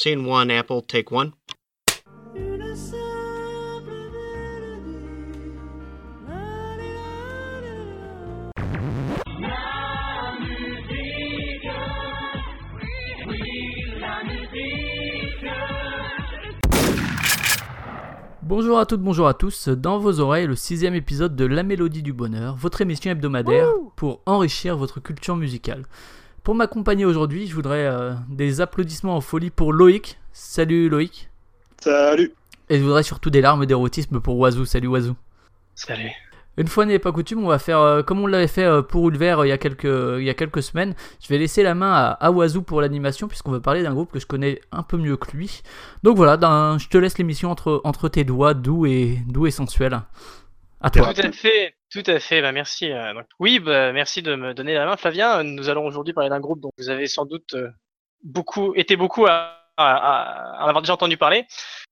Scene one, Apple, take one. Bonjour à toutes, bonjour à tous. Dans vos oreilles, le sixième épisode de La Mélodie du Bonheur, votre émission hebdomadaire pour enrichir votre culture musicale. Pour m'accompagner aujourd'hui, je voudrais euh, des applaudissements en folie pour Loïc. Salut Loïc. Salut. Et je voudrais surtout des larmes d'érotisme pour Oiseau. Salut Oiseau. Salut. Une fois n'est pas coutume, on va faire euh, comme on l'avait fait euh, pour Ulver euh, il, y a quelques, il y a quelques semaines. Je vais laisser la main à, à Oiseau pour l'animation, puisqu'on va parler d'un groupe que je connais un peu mieux que lui. Donc voilà, d'un- je te laisse l'émission entre, entre tes doigts doux et, doux et sensuels. À toi. Tout à fait, tout à fait. Bah, merci. euh, Oui, bah, merci de me donner la main, Flavien. Nous allons aujourd'hui parler d'un groupe dont vous avez sans doute euh, beaucoup, été beaucoup à, à- avoir déjà entendu parler.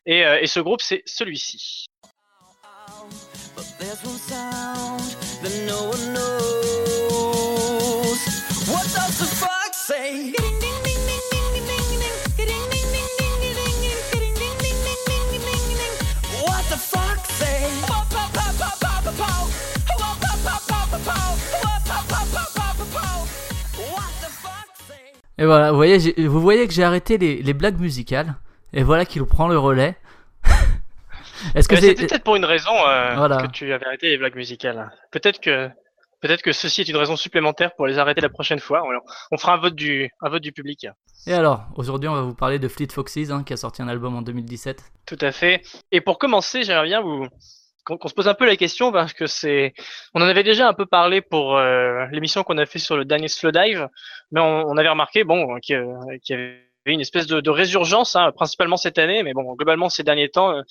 Et, euh, et ce groupe, c'est celui-ci. Et voilà, vous voyez, vous voyez que j'ai arrêté les, les blagues musicales. Et voilà qu'il prend le relais. Est-ce que c'est. C'était peut-être pour une raison euh, Voilà. que tu avais arrêté les blagues musicales. Peut-être que, peut-être que ceci est une raison supplémentaire pour les arrêter la prochaine fois. On, on fera un vote du, un vote du public. Et alors, aujourd'hui, on va vous parler de Fleet Foxes, hein, qui a sorti un album en 2017. Tout à fait. Et pour commencer, j'aimerais bien vous qu'on se pose un peu la question parce que c'est, on en avait déjà un peu parlé pour euh, l'émission qu'on a fait sur le dernier Slow Dive, mais on, on avait remarqué bon qu'il y avait une espèce de, de résurgence, hein, principalement cette année, mais bon globalement ces derniers temps, euh,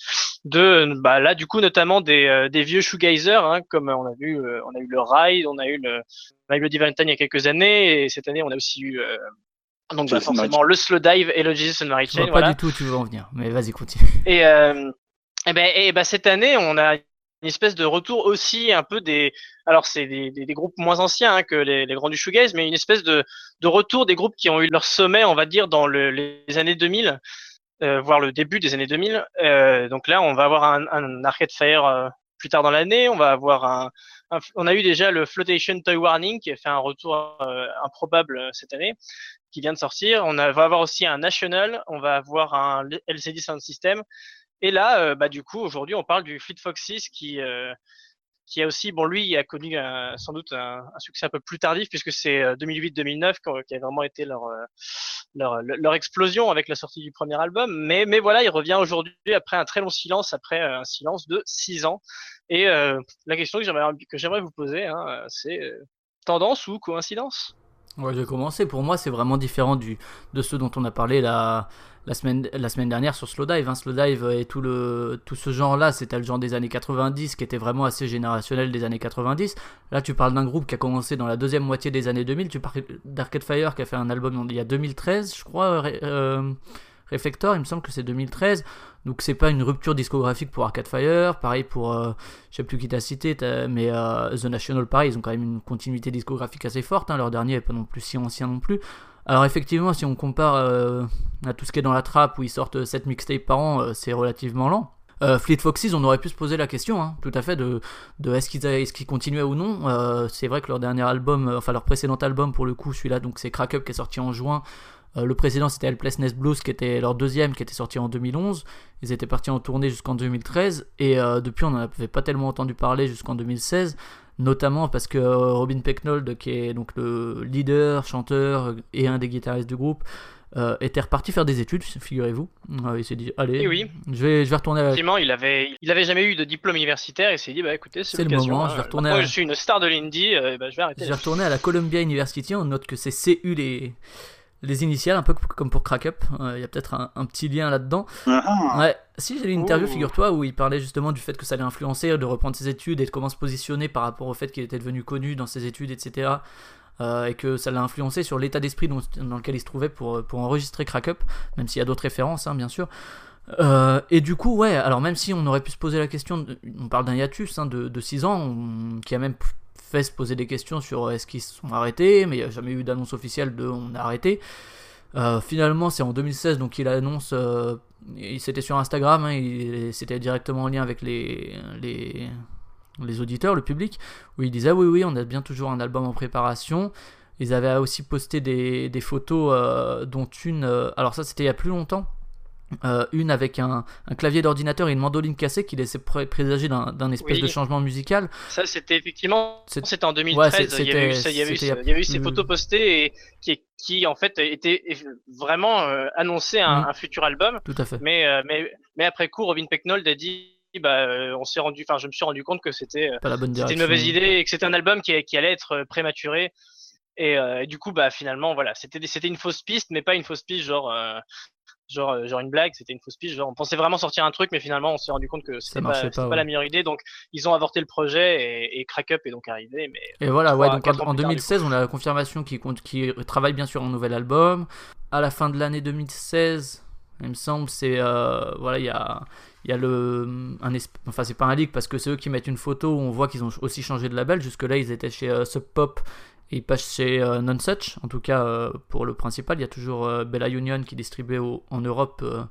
de bah là du coup notamment des, euh, des vieux shoegazer, hein, comme on a vu, on a eu le Ride, on a eu le, on a eu le Divantine il y a quelques années, et cette année on a aussi eu euh, donc bah, forcément le Slow Dive et le Jesus and Mary Je vois Chain, pas voilà. du tout où tu veux en venir, mais vas-y, continue. Et, euh, et ben, et ben cette année, on a une espèce de retour aussi un peu des. Alors c'est des, groupes moins anciens hein, que les, les grands du shoegaze, mais une espèce de, de retour des groupes qui ont eu leur sommet, on va dire, dans le, les années 2000, euh, voire le début des années 2000. Euh, donc là, on va avoir un, Arcade Fire euh, plus tard dans l'année. On va avoir un, on a eu déjà le Flotation Toy Warning qui a fait un retour improbable cette année, qui vient de sortir. On va avoir aussi un National. On va avoir un LCD Sound System. Et là, euh, bah, du coup, aujourd'hui, on parle du Fleet Foxes qui, euh, qui a aussi, bon, lui, il a connu un- sans doute un, succès un peu plus tardif puisque c'est euh, 2008-2009 quand- qui a vraiment été leur, euh, leur, leur explosion avec la sortie du premier album. Mais, mais voilà, il revient aujourd'hui après un très long silence, après euh, un silence de six ans. Et euh, la question que j'aimerais, que j'aimerais vous poser, hein, euh, c'est euh, tendance ou coïncidence? Ouais, je vais commencer. Pour moi, c'est vraiment différent du, de ceux dont on a parlé la, la, semaine, la semaine dernière sur Slowdive. Hein. Slowdive et tout, le, tout ce genre-là, c'était le genre des années 90 qui était vraiment assez générationnel des années 90. Là, tu parles d'un groupe qui a commencé dans la deuxième moitié des années 2000. Tu parles d'Arcade Fire qui a fait un album il y a 2013, je crois. Euh, Reflector, il me semble que c'est 2013. Donc c'est pas une rupture discographique pour Arcade Fire. Pareil pour, euh, je sais plus qui t'a cité, mais euh, The National, pareil, ils ont quand même une continuité discographique assez forte. hein. Leur dernier est pas non plus si ancien non plus. Alors effectivement, si on compare euh, à tout ce qui est dans la trappe où ils sortent 7 mixtapes par an, euh, c'est relativement lent. Fleet Foxes, on aurait pu se poser la question, hein, tout à fait, de, de est-ce qu'ils qu'ils continuaient ou non. C'est vrai que leur dernier album, enfin leur précédent album pour le coup, celui-là, donc c'est Crack Up qui est sorti en juin. Euh, le précédent c'était Helplessness Blues qui était leur deuxième qui était sorti en 2011. Ils étaient partis en tournée jusqu'en 2013 et euh, depuis on n'en avait pas tellement entendu parler jusqu'en 2016, notamment parce que euh, Robin Pecknold qui est donc le leader, chanteur et un des guitaristes du groupe euh, était reparti faire des études, figurez-vous. Euh, il s'est dit allez, Eh oui. je vais je vais retourner à la... Effectivement, il avait, il avait jamais eu de diplôme universitaire et s'est dit, bah écoutez, c'est le moment, hein. je vais retourner Moi, à- je suis une star de l'indie, euh, bah, je vais arrêter. Je vais retourner à la Columbia University. On note que c'est CU les, les initiales, un peu comme pour Crack Up. Euh, Il y a peut-être un, un petit lien là-dedans. Ah. Ouais, si j'ai lu une interview, Oh. figure-toi, où il parlait justement du fait que ça allait influencer, de reprendre ses études et de comment se positionner par rapport au fait qu'il était devenu connu dans ses études, etc. Euh, et que ça l'a influencé sur l'état d'esprit dans lequel il se trouvait pour, pour enregistrer Crack Up, même s'il y a d'autres références, hein, bien sûr. Euh, et du coup, ouais, alors même si on aurait pu se poser la question, on parle d'un hiatus hein, de, de 6 ans, on- qui a même se poser des questions sur euh, est-ce qu'ils se sont arrêtés, mais il n'y a jamais eu d'annonce officielle de on a arrêté. Euh, finalement, c'est en 2016, donc il annonce, euh, c'était sur Instagram, hein, c'était directement en lien avec les, les, les auditeurs, le public, où il disait oui, oui, on a bien toujours un album en préparation. Ils avaient aussi posté des, des photos, euh, dont une, alors ça c'était il y a plus longtemps, euh, une avec un, un clavier d'ordinateur et une mandoline cassée qui laissait pré- présager d'un espèce Oui. de changement musical. Ça, c'était effectivement, c'était en 2013. Ouais, il y avait eu, ça- il y avait eu, c'était- ce- il y avait eu ces Mm. photos postées et qui, qui en fait étaient vraiment euh, annonçaient un, un futur album. Tout à fait. Mais, euh, mais, mais après coup, Robin Pecknold a dit, bah, euh, on s'est rendu, enfin, je me suis rendu compte que c'était, euh, une mauvaise idée et que c'était un album qui, qui allait être euh, prématuré. Et, et du coup, bah, finalement, voilà, c'était, une fausse piste, mais pas une fausse piste genre, genre, euh, genre une blague. C'était une fausse piste. Genre, on pensait vraiment sortir un truc, mais finalement, on s'est rendu compte que c'était pas, pas, la meilleure idée. Donc, ils ont avorté le projet et, et Crack Up est donc arrivé. Mais Et voilà, ouais, donc en, ans en plus tard, du 2016, on a la confirmation qu'il compte- travaille bien sur un nouvel album. À la fin de l'année 2016, il me semble, c'est euh, voilà, il y a, il y a le un enfin c'est pas un leak parce que c'est eux qui mettent une photo où on voit qu'ils ont aussi changé de label. Jusque là, ils étaient chez euh, Sub Pop et ils passent chez euh, Nonsuch. En tout cas, euh, pour le principal, il y a toujours euh, Bella Union qui distribuait au- en Europe euh,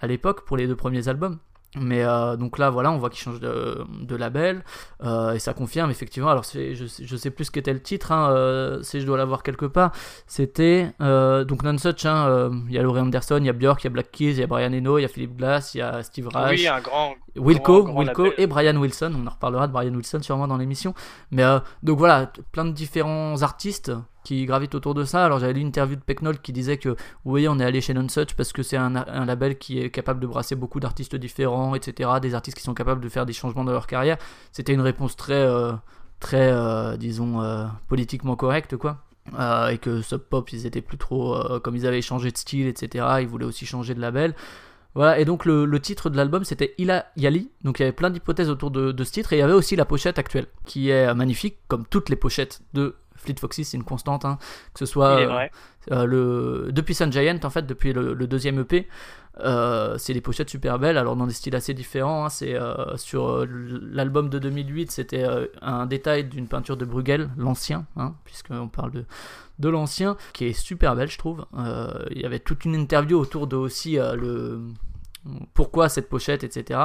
à l'époque pour les deux premiers albums. Mais donc là, voilà, on voit qu'ils changent de, de label et ça confirme effectivement. Alors, je, sais- je sais plus ce qu'était le titre, hein, si je dois l'avoir quelque part. C'était donc Nonsuch. hein, Il y a Laurie Anderson, il y a Björk, il y a Black Keys, il y a Brian Eno, il y a Philip Glass, il y a Steve Reich, oui, un grand. Wilco, Wilco et Brian Wilson. On en reparlera de Brian Wilson sûrement dans l'émission. Mais euh, donc voilà, plein de différents artistes qui gravitent autour de ça. Alors j'avais lu une interview de Pecknold qui disait que oui, on est allé chez Nonsuch parce que c'est un, un label qui est capable de brasser beaucoup d'artistes différents, etc. Des artistes qui sont capables de faire des changements dans leur carrière. C'était une réponse très, euh, très, euh, disons, politiquement correcte, quoi. Euh, et que Sub Pop, ils étaient plus trop, euh, comme ils avaient changé de style, etc. Ils voulaient aussi changer de label. Voilà, et donc le, le titre de l'album c'était Ila Yali, donc il y avait plein d'hypothèses autour de, de ce titre, et il y avait aussi la pochette actuelle, qui est euh, magnifique, comme toutes les pochettes de Fleet Foxes, c'est une constante, hein, que ce soit euh, euh, le, depuis Sun Giant, en fait, depuis le, le deuxième EP, euh, c'est des pochettes super belles, alors dans des styles assez différents. hein, c'est euh, sur euh, l'album de 2008, c'était un détail d'une peinture de Bruegel, l'ancien, hein, puisqu'on parle de, de l'ancien, qui est super belle, je trouve. Euh, il y avait toute une interview autour de aussi euh, le pourquoi cette pochette, etc.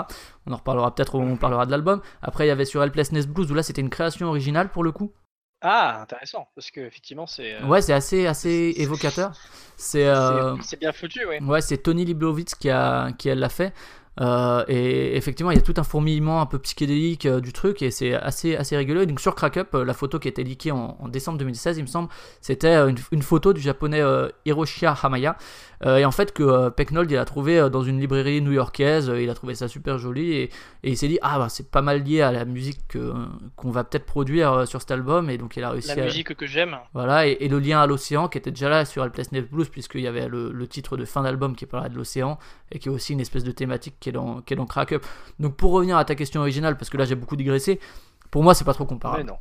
On en reparlera peut-être au moment où on parlera de l'album. Après, il y avait sur Helplessness Blues, où là c'était une création originale pour le coup. Ah, intéressant, parce que effectivement, c'est. euh, Ouais, c'est assez, assez évocateur. C'est. c'est- euh, bien foutu, ouais. Ouais, c'est Tony Libowitz qui, a, qui l'a fait. Euh, et effectivement, il y a tout un fourmillement un peu psychédélique euh, du truc et c'est assez, assez rigolo. Et donc sur Crack Up, euh, la photo qui a été leakée en, en décembre 2016, il me semble, c'était une, une photo du japonais euh, Hiroshi Hamaya. Et en fait, que Pecknold il a trouvé dans une librairie new-yorkaise, il a trouvé ça super joli et, et il s'est dit, ah bah c'est pas mal lié à la musique que- qu'on va peut-être produire sur cet album. Et donc il a réussi La à. musique que j'aime. Voilà, et, et le lien à l'océan qui était déjà là sur Helplessness Blues, puisqu'il y avait le, le titre de fin d'album qui parlait de l'océan, et qui est aussi une espèce de thématique qui est dans, qui est dans Crack Up. Donc pour revenir à ta question originale, parce que là j'ai beaucoup digressé, pour moi c'est pas trop Mais comparable. non.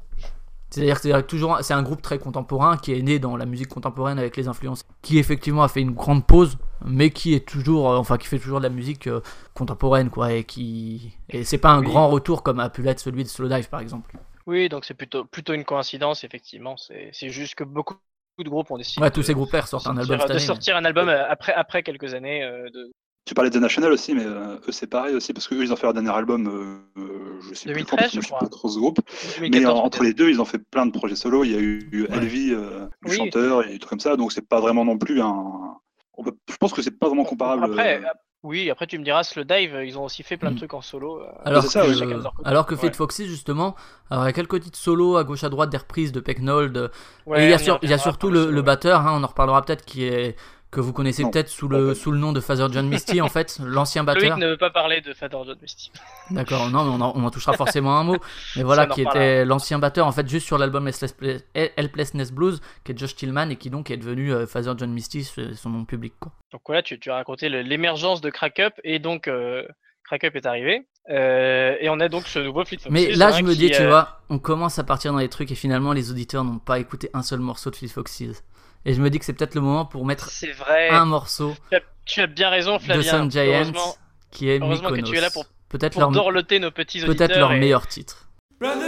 C'est-à-dire que c'est toujours c'est un groupe très contemporain qui est né dans la musique contemporaine avec les influences, qui effectivement a fait une grande pause, mais qui est toujours, euh, enfin qui fait toujours de la musique euh, contemporaine quoi, et qui et c'est pas un Oui. grand retour comme a pu l'être celui de Slowdive par exemple. Oui, donc c'est plutôt, plutôt une coïncidence, effectivement. C'est c'est juste que beaucoup de groupes ont décidé Ouais, tous de, ces groupes sortent un sortir, album cette de mais- sortir un album après, après quelques années euh, de Tu parlais de The National aussi, mais euh, eux c'est pareil aussi, parce qu'eux ils ont fait leur dernier album, euh, euh, je sais plus 2013, quand, parce que je moi, je suis crois. pas trop ce groupe. Mais 2014. en- entre les deux, ils ont fait plein de projets solo. Il y a eu eu Ouais. Elvie, euh, le Oui. chanteur, et des trucs comme ça, donc c'est pas vraiment non plus un. on peut- Je pense que c'est pas vraiment comparable. Après, euh, oui, après tu me diras, le dive, ils ont aussi fait plein de Mm. trucs en solo. euh, Alors c'est ça, que, oui. alors que Fleet Ouais. Foxes, justement, alors il y a quelques titres solo à gauche à droite, des reprises de Pecknold. Ouais, et il y a, on y sur- il y a reviendra surtout le, solo, le ouais. batteur, hein, on en reparlera peut-être, qui est que vous connaissez peut-être sous le, sous le nom de Father John Misty, en fait, l'ancien batteur. Loïc ne veut pas parler de Father John Misty. D'accord, non, mais on en, on en touchera forcément un mot. Mais voilà, qui était l'ancien batteur, en fait, juste sur l'album Helpless Helplessness Blues, qui est Josh Tillman et qui donc est devenu euh, Father John Misty, c'est son nom public, quoi. Donc voilà, tu, tu as raconté l'émergence de Crack Up et donc euh, Crack Up est arrivé. Euh, et on a donc ce nouveau Fleet Foxes. Mais là, je me dis, tu euh, vois, on commence à partir dans les trucs et finalement, les auditeurs n'ont pas écouté un seul morceau de Fleet Foxes. Et je me dis que c'est peut-être le moment pour mettre C'est vrai. un morceau Tu, as, tu as bien raison, de Flavien. Sun Giant Heureusement, qui est heureusement que Mykonos. tu es là pour- peut-être pour leur, dorloter nos petits auditeurs. peut-être leur et- meilleur titre. Brother,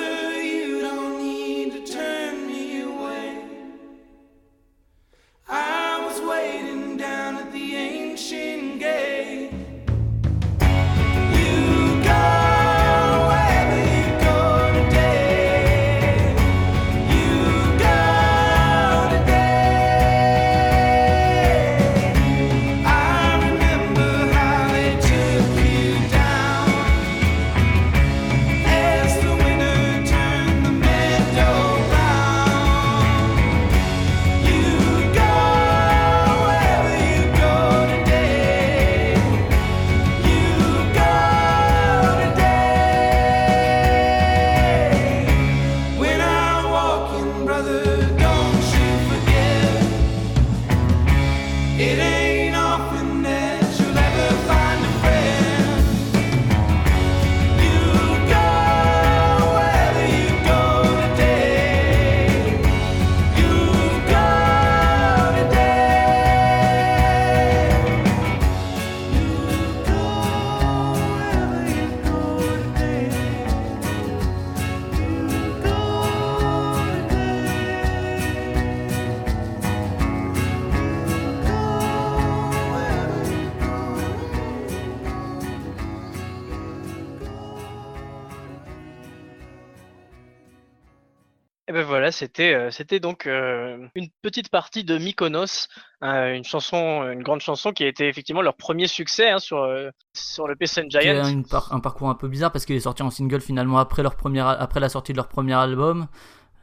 c'était euh, c'était donc euh, une petite partie de Mykonos, euh, une chanson, une grande chanson qui a été effectivement leur premier succès hein, sur sur le a Giant. une par- un parcours un peu bizarre parce qu'il est sorti en single finalement après, leur premier, al- après la sortie de leur premier album,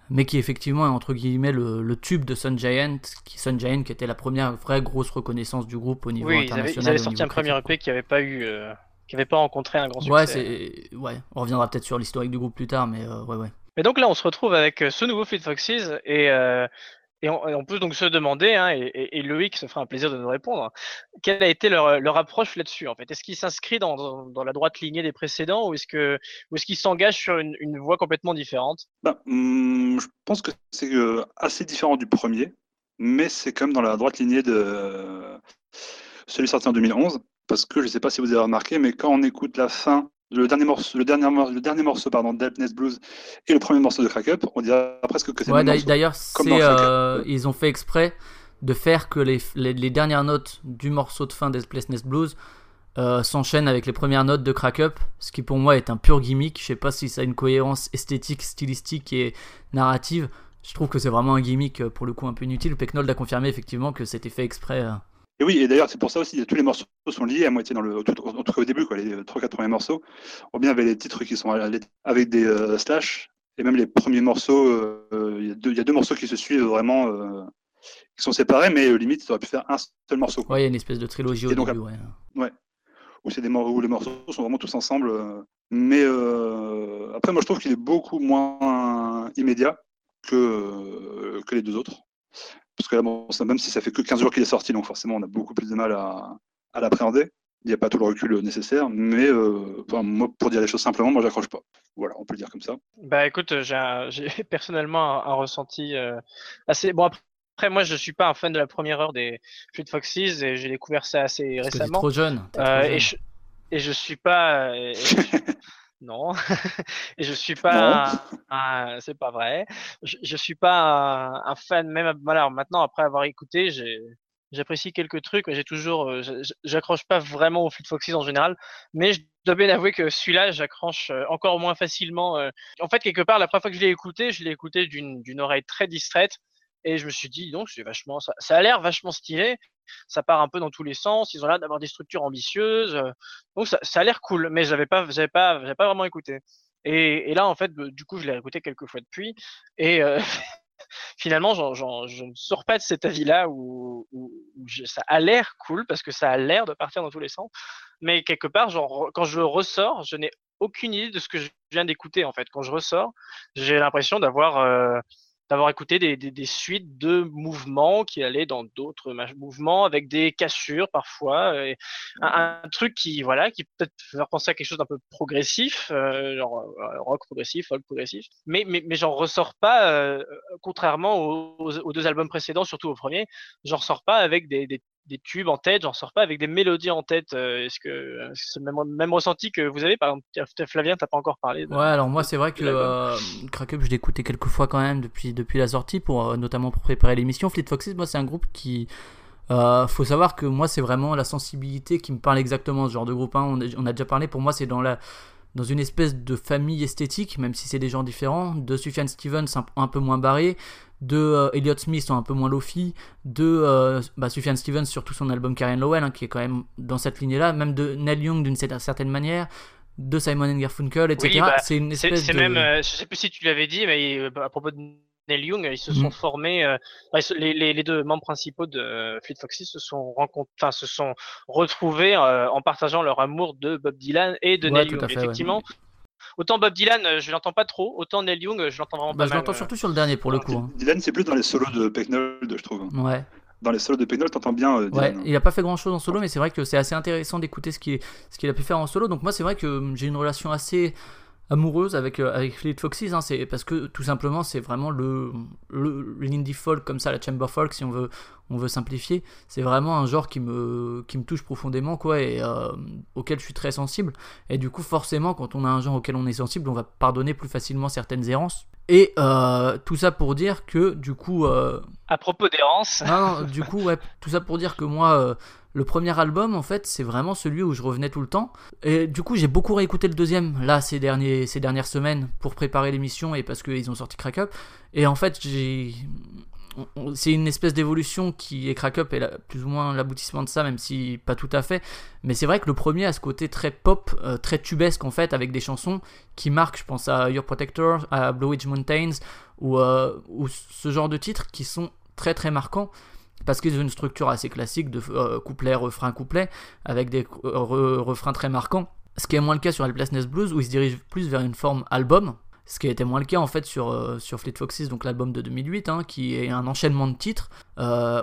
mais qui effectivement est entre guillemets le, le tube de Sun Giant, qui, Sun Giant qui était la première vraie grosse reconnaissance du groupe au niveau Oui, ils avaient, international. ils avaient sorti un premier EP qui avait pas eu, euh, qui avait pas rencontré un grand succès. Ouais, on reviendra peut-être sur l'historique du groupe plus tard, mais euh, ouais, ouais. Mais donc là, on se retrouve avec euh, ce nouveau Fleet Foxes et, euh, et, on, peut donc se demander, hein, et, Loïc se fera un plaisir de nous répondre, quelle a été leur, approche là-dessus en fait? Est-ce qu'ils s'inscrivent dans, la droite lignée des précédents ou est-ce que ou est-ce s'engagent sur une, voie complètement différente? Ben, hum, je pense que c'est euh, assez différent du premier, mais c'est quand même dans la droite lignée de celui sorti en 2011, parce que je ne sais pas si vous avez remarqué, mais quand on écoute la fin, le dernier morceau, le dernier, mor- le dernier morceau pardon, Blues et le premier morceau de Crack Up, on dirait presque que c'est Ouais, le même d'ailleurs- euh, ils ont fait exprès de faire que les, les, les dernières notes du morceau de fin des Ness Blues euh, s'enchaînent avec les premières notes de Crack Up, ce qui pour moi est un pur gimmick. Je sais pas si ça a une cohérence esthétique, stylistique et narrative. Je trouve que c'est vraiment un gimmick euh, pour le coup un peu inutile. Pecknold a confirmé effectivement que c'était fait exprès. euh. Et oui, et d'ailleurs, c'est pour ça aussi, tous les morceaux sont liés à moitié dans le, tout- en tout cas au début, quoi, les 3-4 premiers morceaux. On bien avec les titres qui sont avec des euh, slash, et même les premiers morceaux, euh, il y, a deux- il y a deux morceaux qui se suivent vraiment, euh, qui sont séparés, mais euh, limite, tu aurais pu faire un seul morceau. quoi. Ouais, il y a une espèce de trilogie au Et donc, début. Ouais. Où, des où les morceaux sont vraiment tous ensemble. mais après, moi, je trouve qu'il est beaucoup moins immédiat que, que les deux autres. Parce que là, bon, ça- même si ça fait que 15 jours qu'il est sorti, donc forcément, on a beaucoup plus de mal à, à l'appréhender. Il n'y a pas tout le recul nécessaire, mais euh, enfin, moi, pour dire les choses simplement, moi, j'accroche pas. Voilà, on peut le dire comme ça. Bah écoute, euh, j'ai personnellement un, un ressenti euh, assez bon. Après, après, moi, je suis pas un fan de la première heure des Fleet Foxes et j'ai découvert ça assez Parce que t'es récemment. trop jeune. t'es trop jeune. et, je, et je suis pas. et je suis- non. et je suis pas. c'est pas vrai. Je, je suis pas un, un fan, même. Alors maintenant, après avoir écouté. J'apprécie quelques trucs, mais j'ai toujours, euh, j'accroche pas vraiment aux Fleet Foxes en général, mais je dois bien avouer que celui-là, j'accroche euh, encore moins facilement. euh. En fait, quelque part, la première fois que je l'ai écouté, je l'ai écouté d'une d'une oreille très distraite, et je me suis dit, donc, c'est vachement, ça, ça a l'air vachement stylé, ça part un peu dans tous les sens, ils ont l'air d'avoir des structures ambitieuses, euh, donc ça, a l'air cool, mais j'avais pas, pas, pas vraiment écouté. Et, là, en fait, bah, du coup, je l'ai écouté quelques fois depuis, et euh, finalement, je ne sors pas de cet avis-là où, ça a l'air cool parce que ça a l'air de partir dans tous les sens. Mais quelque part, genre, quand je ressors, je n'ai aucune idée de ce que je viens d'écouter. En fait, quand je ressors, j'ai l'impression d'avoir euh, d'avoir écouté des, suites de mouvements qui allaient dans d'autres mouvements avec des cassures parfois. et un, truc qui, voilà, qui peut-être faire penser à quelque chose d'un peu progressif, euh, genre euh, rock progressif, folk progressif. Mais, mais, mais j'en ressors pas, euh, contrairement aux, deux albums précédents, surtout au premier, j'en ressors pas avec des, des tubes en tête, j'en ressors pas avec des mélodies en tête. Euh, Est-ce que que c'est le même, même ressenti que vous avez Par exemple, Flavien, t'as pas encore parlé de... Ouais, alors moi c'est vrai que euh, Crack Up je l'ai écouté quelques fois quand même depuis, depuis la sortie, pour, euh, notamment pour préparer l'émission. Fleet Foxes, moi c'est un groupe qui... euh, faut savoir que moi c'est vraiment la sensibilité qui me parle exactement ce genre de groupe. hein. On, a, on a déjà parlé, pour moi c'est dans la dans une espèce de famille esthétique, même si c'est des gens différents, de Sufjan Stevens un, un peu moins barré, de euh, Elliott Smith un peu moins lofi, de euh, bah, Sufjan Stevens surtout son album Karen Lowell hein, qui est quand même dans cette lignée-là, même de Neil Young d'une cer- certaine manière, de Simon Garfunkel, etc. Oui, bah, c'est une espèce de... même, euh, je sais plus si tu l'avais dit, mais euh, à propos de Neil Young, ils se sont Mhm. formés, euh, les, les, les deux membres principaux de euh, Fleet Foxes se sont rencontrés, enfin, se sont retrouvés euh, en partageant leur amour de Bob Dylan et de Ouais, Neil Young. fait, ouais. Effectivement, autant Bob Dylan, je l'entends pas trop, autant Neil Young, je l'entends vraiment Bah, pas je l'entends surtout sur le dernier pour le coup. hein. Dylan, c'est plus dans les solos de Pecknold, je trouve. Ouais. Dans les solos de Pecknold, t'entends bien euh, Ouais, Dylan. il a pas fait grand chose en solo, mais c'est vrai que c'est assez intéressant d'écouter ce qu'il ce qu'il a pu faire en solo. Donc moi, c'est vrai que hum, j'ai une relation assez amoureuse avec euh, avec Fleet Foxes, hein, c'est parce que tout simplement c'est vraiment le le l'indie folk comme ça, la chamber folk si on veut on veut simplifier. C'est vraiment un genre qui me qui me touche profondément quoi et euh, auquel je suis très sensible. Et du coup, forcément, quand on a un genre auquel on est sensible, on va pardonner plus facilement certaines errances. Et euh, tout ça pour dire que du coup, euh, À propos d'errance, non, non, du coup, ouais, tout ça pour dire que moi, le premier album, en fait, c'est vraiment celui où je revenais tout le temps. Et du coup, j'ai beaucoup réécouté le deuxième, là, ces, derniers, ces dernières semaines, pour préparer l'émission et parce qu'ils ont sorti Crack Up. Et en fait, j'ai. C'est une espèce d'évolution qui est Crack Up et plus ou moins l'aboutissement de ça, même si pas tout à fait. Mais c'est vrai que le premier a ce côté très pop, euh, très tubesque en fait, avec des chansons qui marquent. Je pense à Your Protector, à Blue Ridge Mountains, ou, euh, ou ce genre de titres qui sont très très marquants parce qu'ils ont une structure assez classique de euh, couplet, refrain, couplet, avec des euh, re- refrains très marquants. Ce qui est moins le cas sur Helplessness Blues, où ils se dirigent plus vers une forme album, ce qui était moins le cas en fait sur, euh, sur Fleet Foxes, donc l'album de 2008, hein, qui est un enchaînement de titres,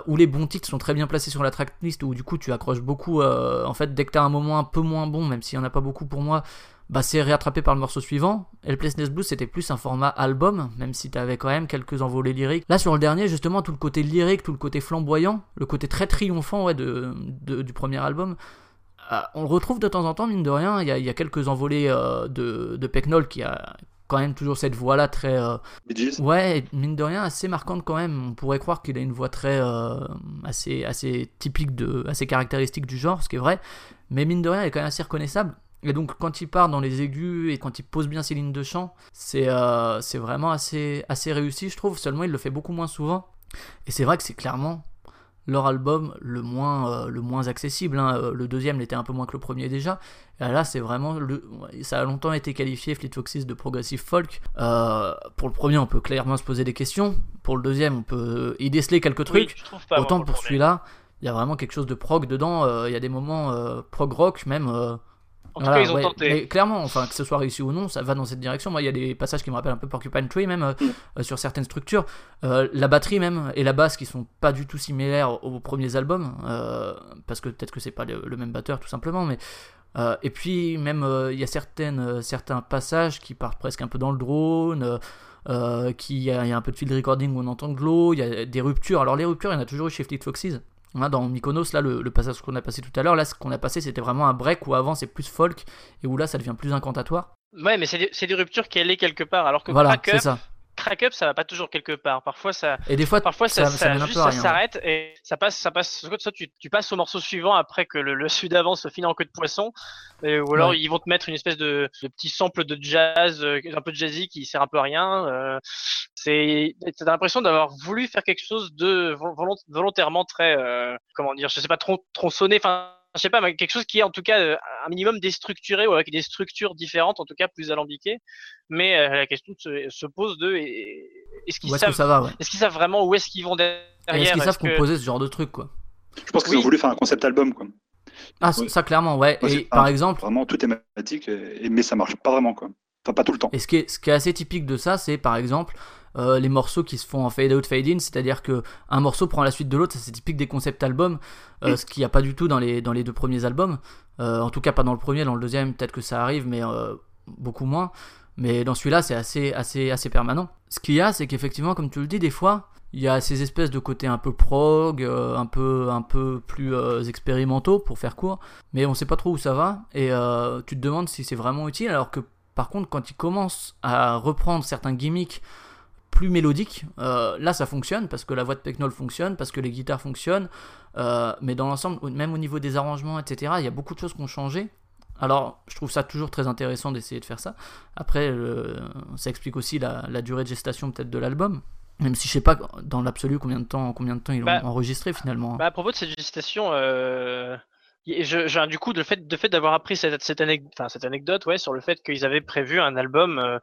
où les bons titres sont très bien placés sur la tracklist, où du coup tu accroches beaucoup, en fait dès que t'as un moment un peu moins bon, même s'il y en a pas beaucoup pour moi, bah c'est réattrapé par le morceau suivant. Helplessness Blues c'était plus un format album, même si t'avais quand même quelques envolées lyriques. Là sur le dernier, justement, tout le côté lyrique, tout le côté flamboyant, le côté très triomphant ouais, de, de- du premier album, euh, on le retrouve de temps en temps, mine de rien. Il y a, il y a quelques envolées euh, de, de Pecknold qui a quand même toujours cette voix-là très. euh. Ouais, mine de rien, assez marquante quand même. On pourrait croire qu'il a une voix très euh, assez, assez typique, de, assez caractéristique du genre, ce qui est vrai. Mais mine de rien, elle est quand même assez reconnaissable. Et donc, quand il part dans les aigus et quand il pose bien ses lignes de chant, c'est euh, vraiment assez, assez réussi, je trouve. Seulement, il le fait beaucoup moins souvent. Et c'est vrai que c'est clairement leur album le moins, euh, le moins accessible. hein. Euh, Le deuxième l'était un peu moins que le premier déjà. Et là, c'est vraiment. Le... Ça a longtemps été qualifié, Fleet Foxes, de progressive folk. Euh, pour le premier, on peut clairement se poser des questions. Pour le deuxième, on peut y déceler quelques trucs. Oui. Autant pour premier. celui-là, il y a vraiment quelque chose de prog dedans. Il y a des moments prog rock, même. En tout voilà, cas, ils ont ouais. tenté. Mais clairement, enfin, que ce soit réussi ou non, ça va dans cette direction. Moi, il y a des passages qui me rappellent un peu Porcupine Tree, même euh, Mm. euh, sur certaines structures. Euh, la batterie, même, et la basse qui sont pas du tout similaires aux premiers albums. parce que peut-être que c'est pas le, le même batteur, tout simplement. Mais. et puis, même, il y a certaines, certains passages qui partent presque un peu dans le drone. qui il y, a il y a un peu de field recording où on entend de l'eau, il y a des ruptures. Alors les ruptures, il y en a toujours eu chez Fleet Foxes. Hein, dans Mykonos, là, le, le passage qu'on a passé tout à l'heure, là, ce qu'on a passé, c'était vraiment un break où avant c'est plus folk et où là ça devient plus incantatoire. Ouais, mais c'est des, ruptures qui allaient quelque part, alors que Voilà, crack, c'est up, ça. Crack up, ça va pas toujours quelque part. Parfois, ça, Et des fois, parfois ça, ça, s'arrête et ça passe, ça passe. Soit tu, tu passes au morceau suivant après que le, le celui d'avant se finit en queue de poisson, et- ou alors Ouais. ils vont te mettre une espèce de, de petit sample de jazz, euh, un peu de jazzy qui sert un peu à rien. euh, c'est, t'as l'impression d'avoir voulu faire quelque chose de vol- volont- volontairement très, euh, comment dire, je sais pas, tron- tronçonné, enfin. Je sais pas, mais quelque chose qui est en tout cas euh, un minimum déstructuré ou avec des structures différentes, en tout cas plus alambiquées. Mais euh, la question se, se pose de est- est-ce qu'ils Où est-ce que savent ça va, ouais. est-ce qu'ils savent vraiment où est-ce qu'ils vont derrière? Est-ce qu'ils savent que- composer ce genre de truc, quoi? Je pense qu'ils Oui. ont voulu faire un concept album, quoi. Ah, ça clairement, ouais. Ouais, et par un- exemple, Vraiment tout thématique, et, et- mais ça marche pas vraiment, quoi. Enfin, pas tout le temps. Et ce qui est, ce qui est assez typique de ça, c'est par exemple euh, les morceaux qui se font en fade out, fade in, c'est-à-dire que un morceau prend la suite de l'autre, ça c'est typique des concepts albums, euh, ce qu'il n'y a pas du tout dans les, dans les deux premiers albums. Euh, en tout cas, pas dans le premier, dans le deuxième, peut-être que ça arrive, mais beaucoup moins. Mais dans celui-là, c'est assez, assez, assez permanent. Ce qu'il y a, c'est qu'effectivement, comme tu le dis, des fois, il y a ces espèces de côtés un peu prog, euh, un peu, un peu plus euh, expérimentaux, pour faire court, mais on sait pas trop où ça va, et euh, tu te demandes si c'est vraiment utile, alors que par contre, quand ils commencent à reprendre certains gimmicks plus mélodiques, euh, là ça fonctionne parce que la voix de Pecknold fonctionne, parce que les guitares fonctionnent, euh, mais dans l'ensemble, même au niveau des arrangements, etc., il y a beaucoup de choses qui ont changé. Alors, je trouve ça toujours très intéressant d'essayer de faire ça. Après, euh, ça explique aussi la, la durée de gestation peut-être de l'album. Même si je sais pas dans l'absolu combien de temps, combien de temps ils l'ont Bah, enregistré finalement. Bah, à propos de cette gestation, je, je- du coup, le fait, de fait d'avoir appris cette, cette, anec- enfin, cette anecdote, ouais, sur le fait qu'ils avaient prévu un album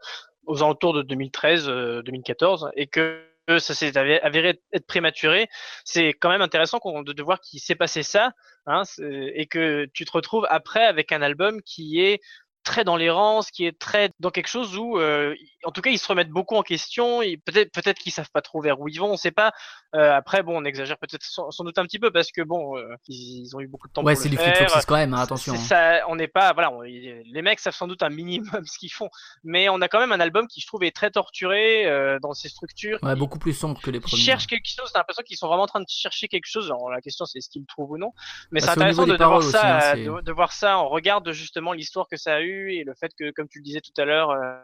aux alentours de 2013-2014 et que ça s'est avéré être prématuré, c'est quand même intéressant de, voir qu'il s'est passé ça, hein, et que tu te retrouves après avec un album qui est très dans l'errance, qui est très dans quelque chose où, euh, en tout cas, ils se remettent beaucoup en question. Peut-être, peut-être qu'ils savent pas trop vers où ils vont, on sait pas. Euh, après, bon, on exagère peut-être sans, sans doute un petit peu parce que bon, euh, ils, ils ont eu beaucoup de temps ouais, pour c'est le du Fleet faire. Foxes quand même, hein, attention. C'est hein. Ça, on n'est pas, voilà, on- les mecs savent sans doute un minimum ce qu'ils font, mais on a quand même un album qui je trouve est très torturé dans ses structures. Ouais, beaucoup plus sombre que les premiers. cherchent quelque chose, t'as l'impression qu'ils sont vraiment en train de chercher quelque chose. Alors la question c'est est-ce qu'ils le trouvent ou non. Mais Bah, c'est c'est intéressant de, voir ça, hein, c'est- de, de voir ça en regard de justement l'histoire que ça a eu là-dessus et le fait que, comme tu le disais tout à l'heure, euh,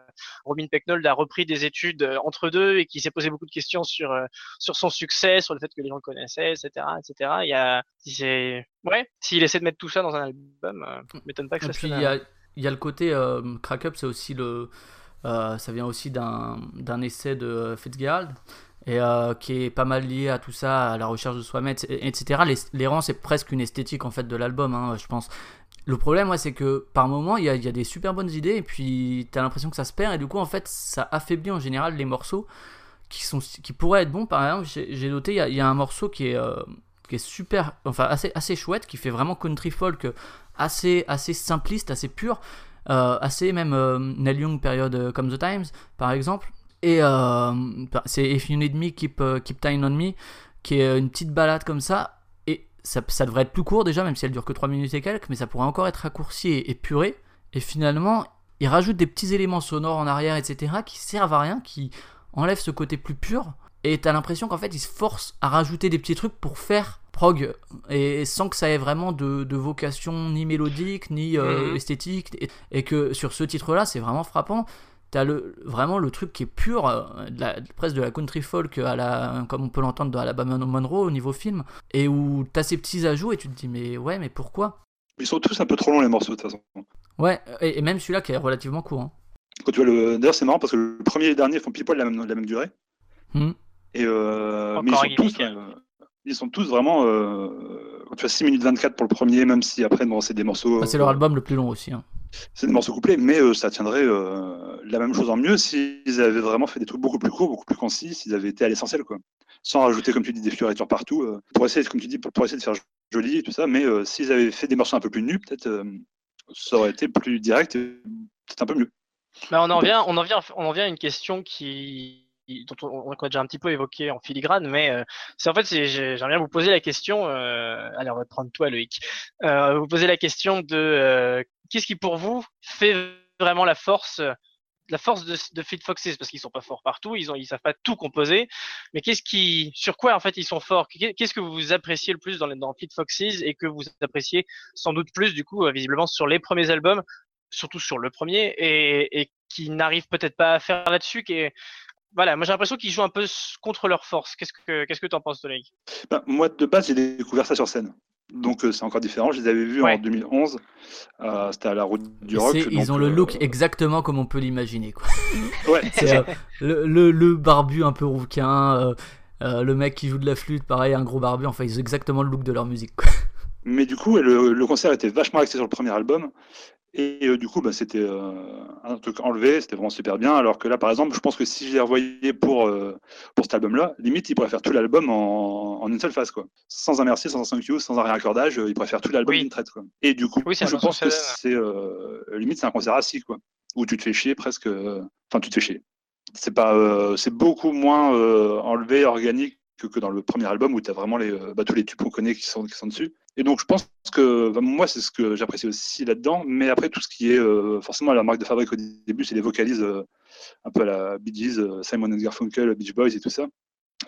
Robin Pecknold a repris des études euh, entre deux et qui s'est posé beaucoup de questions sur euh, sur son succès, sur le fait que les gens le connaissaient, etc., etc. Il y a, c'est, ouais, s'il essaie de mettre tout ça dans un album, euh, m'étonne pas que Et ça puis sonne. il y a, y a le côté Crack Up, c'est aussi le. ça vient aussi d'un d'un essai de Fitzgerald et euh, qui est pas mal lié à tout ça, à la recherche de soi-même, et- etc. Rangs, c'est presque une esthétique en fait de l'album, hein, je pense. Le problème, c'est que par moment, il y a, des super bonnes idées, et puis t'as l'impression que ça se perd, et du coup, en fait, ça affaiblit en général les morceaux qui, pourraient être bons. Par exemple, j'ai noté, il y, a, un morceau qui est, euh, qui est super, enfin assez, assez chouette, qui fait vraiment country folk, assez, assez simpliste, assez pur, euh, assez même euh, Neil Young période euh, comme The Times, par exemple. Et c'est If You Need Me, Keep, Keep Time on Me, qui est une petite balade comme ça. Ça, ça devrait être plus court déjà, même si elle dure que 3 minutes et quelques, mais ça pourrait encore être raccourci et épuré. Et finalement, il rajoute des petits éléments sonores en arrière, etc., qui servent à rien, qui enlèvent ce côté plus pur. Et t'as l'impression qu'en fait, il se force à rajouter des petits trucs pour faire prog, et sans que ça ait vraiment de, de vocation ni mélodique, ni euh, Mhm. esthétique. Et, et que sur ce titre-là, c'est vraiment frappant. T'as le, vraiment le truc qui est pur, euh, de la, presque de la country folk, à la, comme on peut l'entendre dans Alabama Monroe au niveau film, et où t'as ces petits ajouts et tu te dis, mais ouais, mais pourquoi? Ils sont tous un peu trop longs les morceaux de toute façon. Ouais, et, et même celui-là qui est relativement court. hein. Quand tu vois le. D'ailleurs, c'est marrant parce que le premier et le dernier font pile poil la même, la même durée. Hmm. Et euh, Encore mais ils sont tous. ouais, euh, ils sont tous vraiment. Euh, tu as 6 minutes 24 pour le premier, même si après, bon, c'est des morceaux. Bah, c'est leur album le plus long aussi. hein. C'est des morceaux couplés, mais euh, ça tiendrait euh, la même chose en mieux s'ils avaient vraiment fait des trucs beaucoup plus courts, beaucoup plus concis, s'ils avaient été à l'essentiel, quoi. Sans rajouter, comme tu dis, des fioritures partout, euh, pour essayer, comme tu dis, pour, pour essayer de faire joli et tout ça. Mais euh, s'ils avaient fait des morceaux un peu plus nus, peut-être, euh, ça aurait été plus direct et peut-être un peu mieux. Bah, on en vient, on en vient, on en vient à une question qui dont on, a déjà un petit peu évoqué en filigrane, mais euh, c'est en fait, j'aimerais bien vous poser la question. Euh, allez, on va prendre toi, Loïc. Euh, vous poser la question de euh, qu'est-ce qui pour vous fait vraiment la force, la force de, de Fleet Foxes, parce qu'ils sont pas forts partout, ils ont, ils savent pas tout composer, mais qu'est-ce qui, sur quoi en fait ils sont forts? Qu'est- Qu'est-ce que vous appréciez le plus dans, dans Fleet Foxes et que vous appréciez sans doute plus du coup, euh, visiblement sur les premiers albums surtout sur le premier, et, et qui n'arrivent peut-être pas à faire là-dessus. Voilà, moi j'ai l'impression qu'ils jouent un peu contre leur force. Qu'est-ce que qu'est-ce que t'en penses, Tony Ben, moi, de base, j'ai découvert ça sur scène. Donc, euh, c'est encore différent. Je les avais vus Ouais. en 2011. Euh, C'était à la route du rock. ils ont le euh, look exactement comme on peut l'imaginer. quoi. Ouais, C'est euh, le, le, le barbu un peu rouquin, euh, euh, le mec qui joue de la flûte, pareil, un gros barbu. Enfin, ils ont exactement le look de leur musique. quoi. Mais du coup, le, le concert était vachement axé sur le premier album. Et euh, du coup, bah, c'était euh, un truc enlevé, c'était vraiment super bien. Alors que là, par exemple, je pense que si je les revoyais pour, euh, pour cet album-là, limite, ils pourraient faire tout l'album en, en une seule phase. Quoi. Sans un merci, sans un thank you, sans un réaccordage, euh, ils pourraient faire tout l'album Oui. d'une traite. Quoi. Et du coup, Oui, je pense que c'est euh, limite, c'est un concert assis, quoi, où tu te fais chier presque. euh, Enfin, tu te fais chier. C'est pas, euh, c'est beaucoup moins euh, enlevé, organique que, que dans le premier album où tu as vraiment les, euh, bah, tous les tubes qu'on connaît qui sont, qui sont dessus. Et donc, je pense que bah, moi, c'est ce que j'apprécie aussi là-dedans. Mais après, tout ce qui est euh, forcément la marque de fabrique au début, c'est les vocalises euh, un peu à la Bee Gees, Simon and Garfunkel, Beach Boys et tout ça.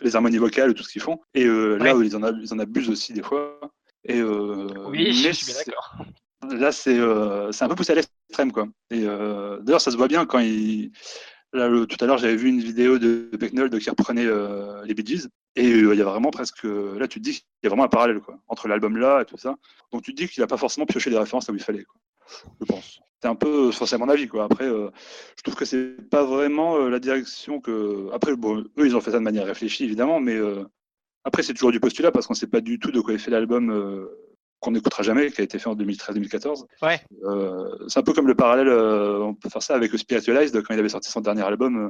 Les harmonies vocales, tout ce qu'ils font. Et euh, là où ils en, ab- ils en abusent aussi des fois. Et, Oui, je suis bien d'accord. Là, c'est euh, un peu poussé à l'extrême, quoi. Et euh, d'ailleurs, ça se voit bien quand il. Là, le- tout à l'heure, j'avais vu une vidéo de Pecknold qui reprenait euh, les Bee Gees. Et euh, il y a vraiment presque. Là, tu te dis qu'il y a vraiment un parallèle, quoi, entre l'album là et tout ça. Donc, tu te dis qu'il n'a pas forcément pioché les références là où il fallait, quoi. Je pense. C'est un peu. Enfin, c'est mon avis, quoi. Après, euh, je trouve que c'est pas vraiment euh, la direction que. Après, bon, eux, ils ont fait ça de manière réfléchie, évidemment, mais euh, après, c'est toujours du postulat parce qu'on sait pas du tout de quoi est fait l'album. Qu'on n'écoutera jamais, qui a été fait en 2013-2014. Ouais. Euh, c'est un peu comme le parallèle, euh, on peut faire ça avec Spiritualized, quand il avait sorti son dernier album. euh,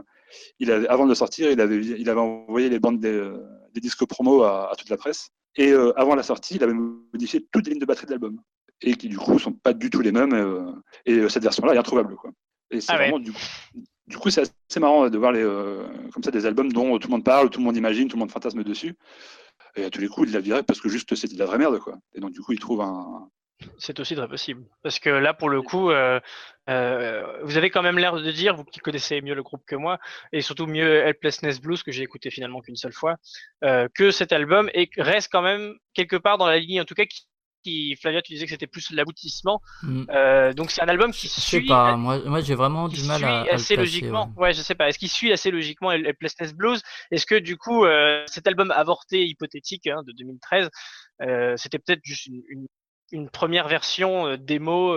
il avait, avant de le sortir, il avait, il avait envoyé les bandes des, des disques promo à, à toute la presse. Et euh, avant la sortie, il avait modifié toutes les lignes de batterie de l'album. Et qui, du coup, sont pas du tout les mêmes. et cette version-là est introuvable. Quoi. Et c'est Ah ouais. vraiment, du coup, du coup, c'est assez marrant de voir les, euh, comme ça des albums dont tout le monde parle, tout le monde imagine, tout le monde fantasme dessus. Et à tous les coups, il la virait parce que juste c'était de la vraie merde. Quoi. Et donc, du coup, il trouve un, C'est aussi très possible. Parce que là, pour le coup, euh, euh, vous avez quand même l'air de dire, vous qui connaissez mieux le groupe que moi, et surtout mieux Helplessness Blues, que j'ai écouté finalement qu'une seule fois, euh, que cet album est, reste quand même quelque part dans la ligne, en tout cas, qui, qui, Flavia, tu disais que c'était plus l'aboutissement. Mm. Euh, donc c'est un album qui Je sais suit, pas, moi, moi j'ai vraiment du mal à, à le assez placer, logiquement. ouais. Ouais. je sais pas. Est-ce qu'il suit assez logiquement Helplessness Blues? Est-ce que du coup, euh, cet album avorté hypothétique hein, de 2013, euh, c'était peut-être juste une, une, une première version démo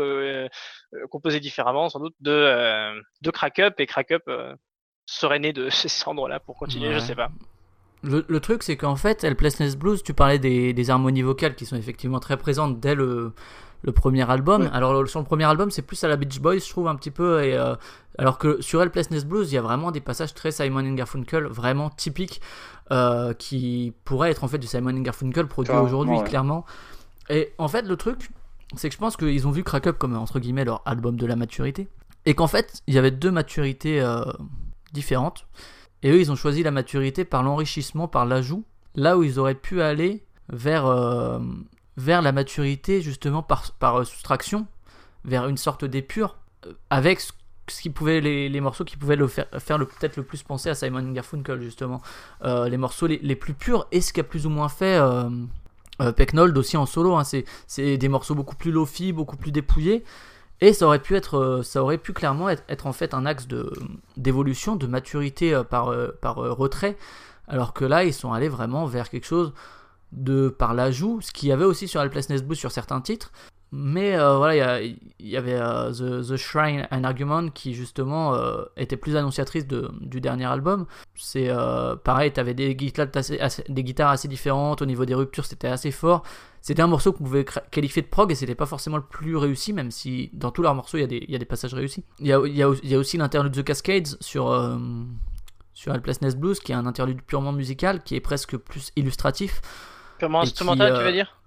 composée différemment, sans doute, de, de Crack Up et Crack Up serait né de ces cendres-là pour continuer, je sais pas. Le, le truc, c'est qu'en fait, Helplessness Blues, tu parlais des, des harmonies vocales qui sont effectivement très présentes dès le, le premier album. Alors, sur le premier album, c'est plus à la Beach Boys, je trouve, un petit peu. Et, euh, alors que sur Helplessness Blues, il y a vraiment des passages très Simon Garfunkel, vraiment typiques, euh, qui pourraient être en fait du Simon Garfunkel produit aujourd'hui, ouais. clairement. Et en fait, le truc, c'est que je pense qu'ils ont vu Crack Up comme, entre guillemets, leur album de la maturité. Et qu'en fait, il y avait deux maturités euh, différentes. Et eux, ils ont choisi la maturité par l'enrichissement, par l'ajout, là où ils auraient pu aller vers, euh, vers la maturité, justement, par, par euh, soustraction, vers une sorte d'épure, euh, avec ce, qui les, les morceaux qui pouvaient le faire, faire peut-être le plus penser à Simon Garfunkel, justement. Les morceaux les, les plus purs, et ce qu'a plus ou moins fait Pecknold aussi en solo. hein. C'est c'est des morceaux beaucoup plus lofi, beaucoup plus dépouillés. Et ça aurait pu être, euh, ça aurait pu clairement être, en fait un axe de d'évolution, de maturité euh, par euh, retrait, alors que là ils sont allés vraiment vers quelque chose de par l'ajout, ce qu'il y avait aussi sur Helplessness Blues sur certains titres. Mais euh, voilà, il y avait euh, The, The Shrine and Argument qui justement euh, était plus annonciatrice de, du dernier album. C'est pareil, tu avais des guitares, assez, assez- des guitares assez différentes, au niveau des ruptures c'était assez fort. C'était un morceau qu'on pouvait qualifier de prog et c'était pas forcément le plus réussi, même si dans tous leurs morceaux il y a des, il y a des passages réussis. Il y a, y a, aussi l'interlude The Cascades sur, sur Helplessness Blues qui est un interlude purement musical qui est presque plus illustratif. Purement qui, instrumental, tu veux dire?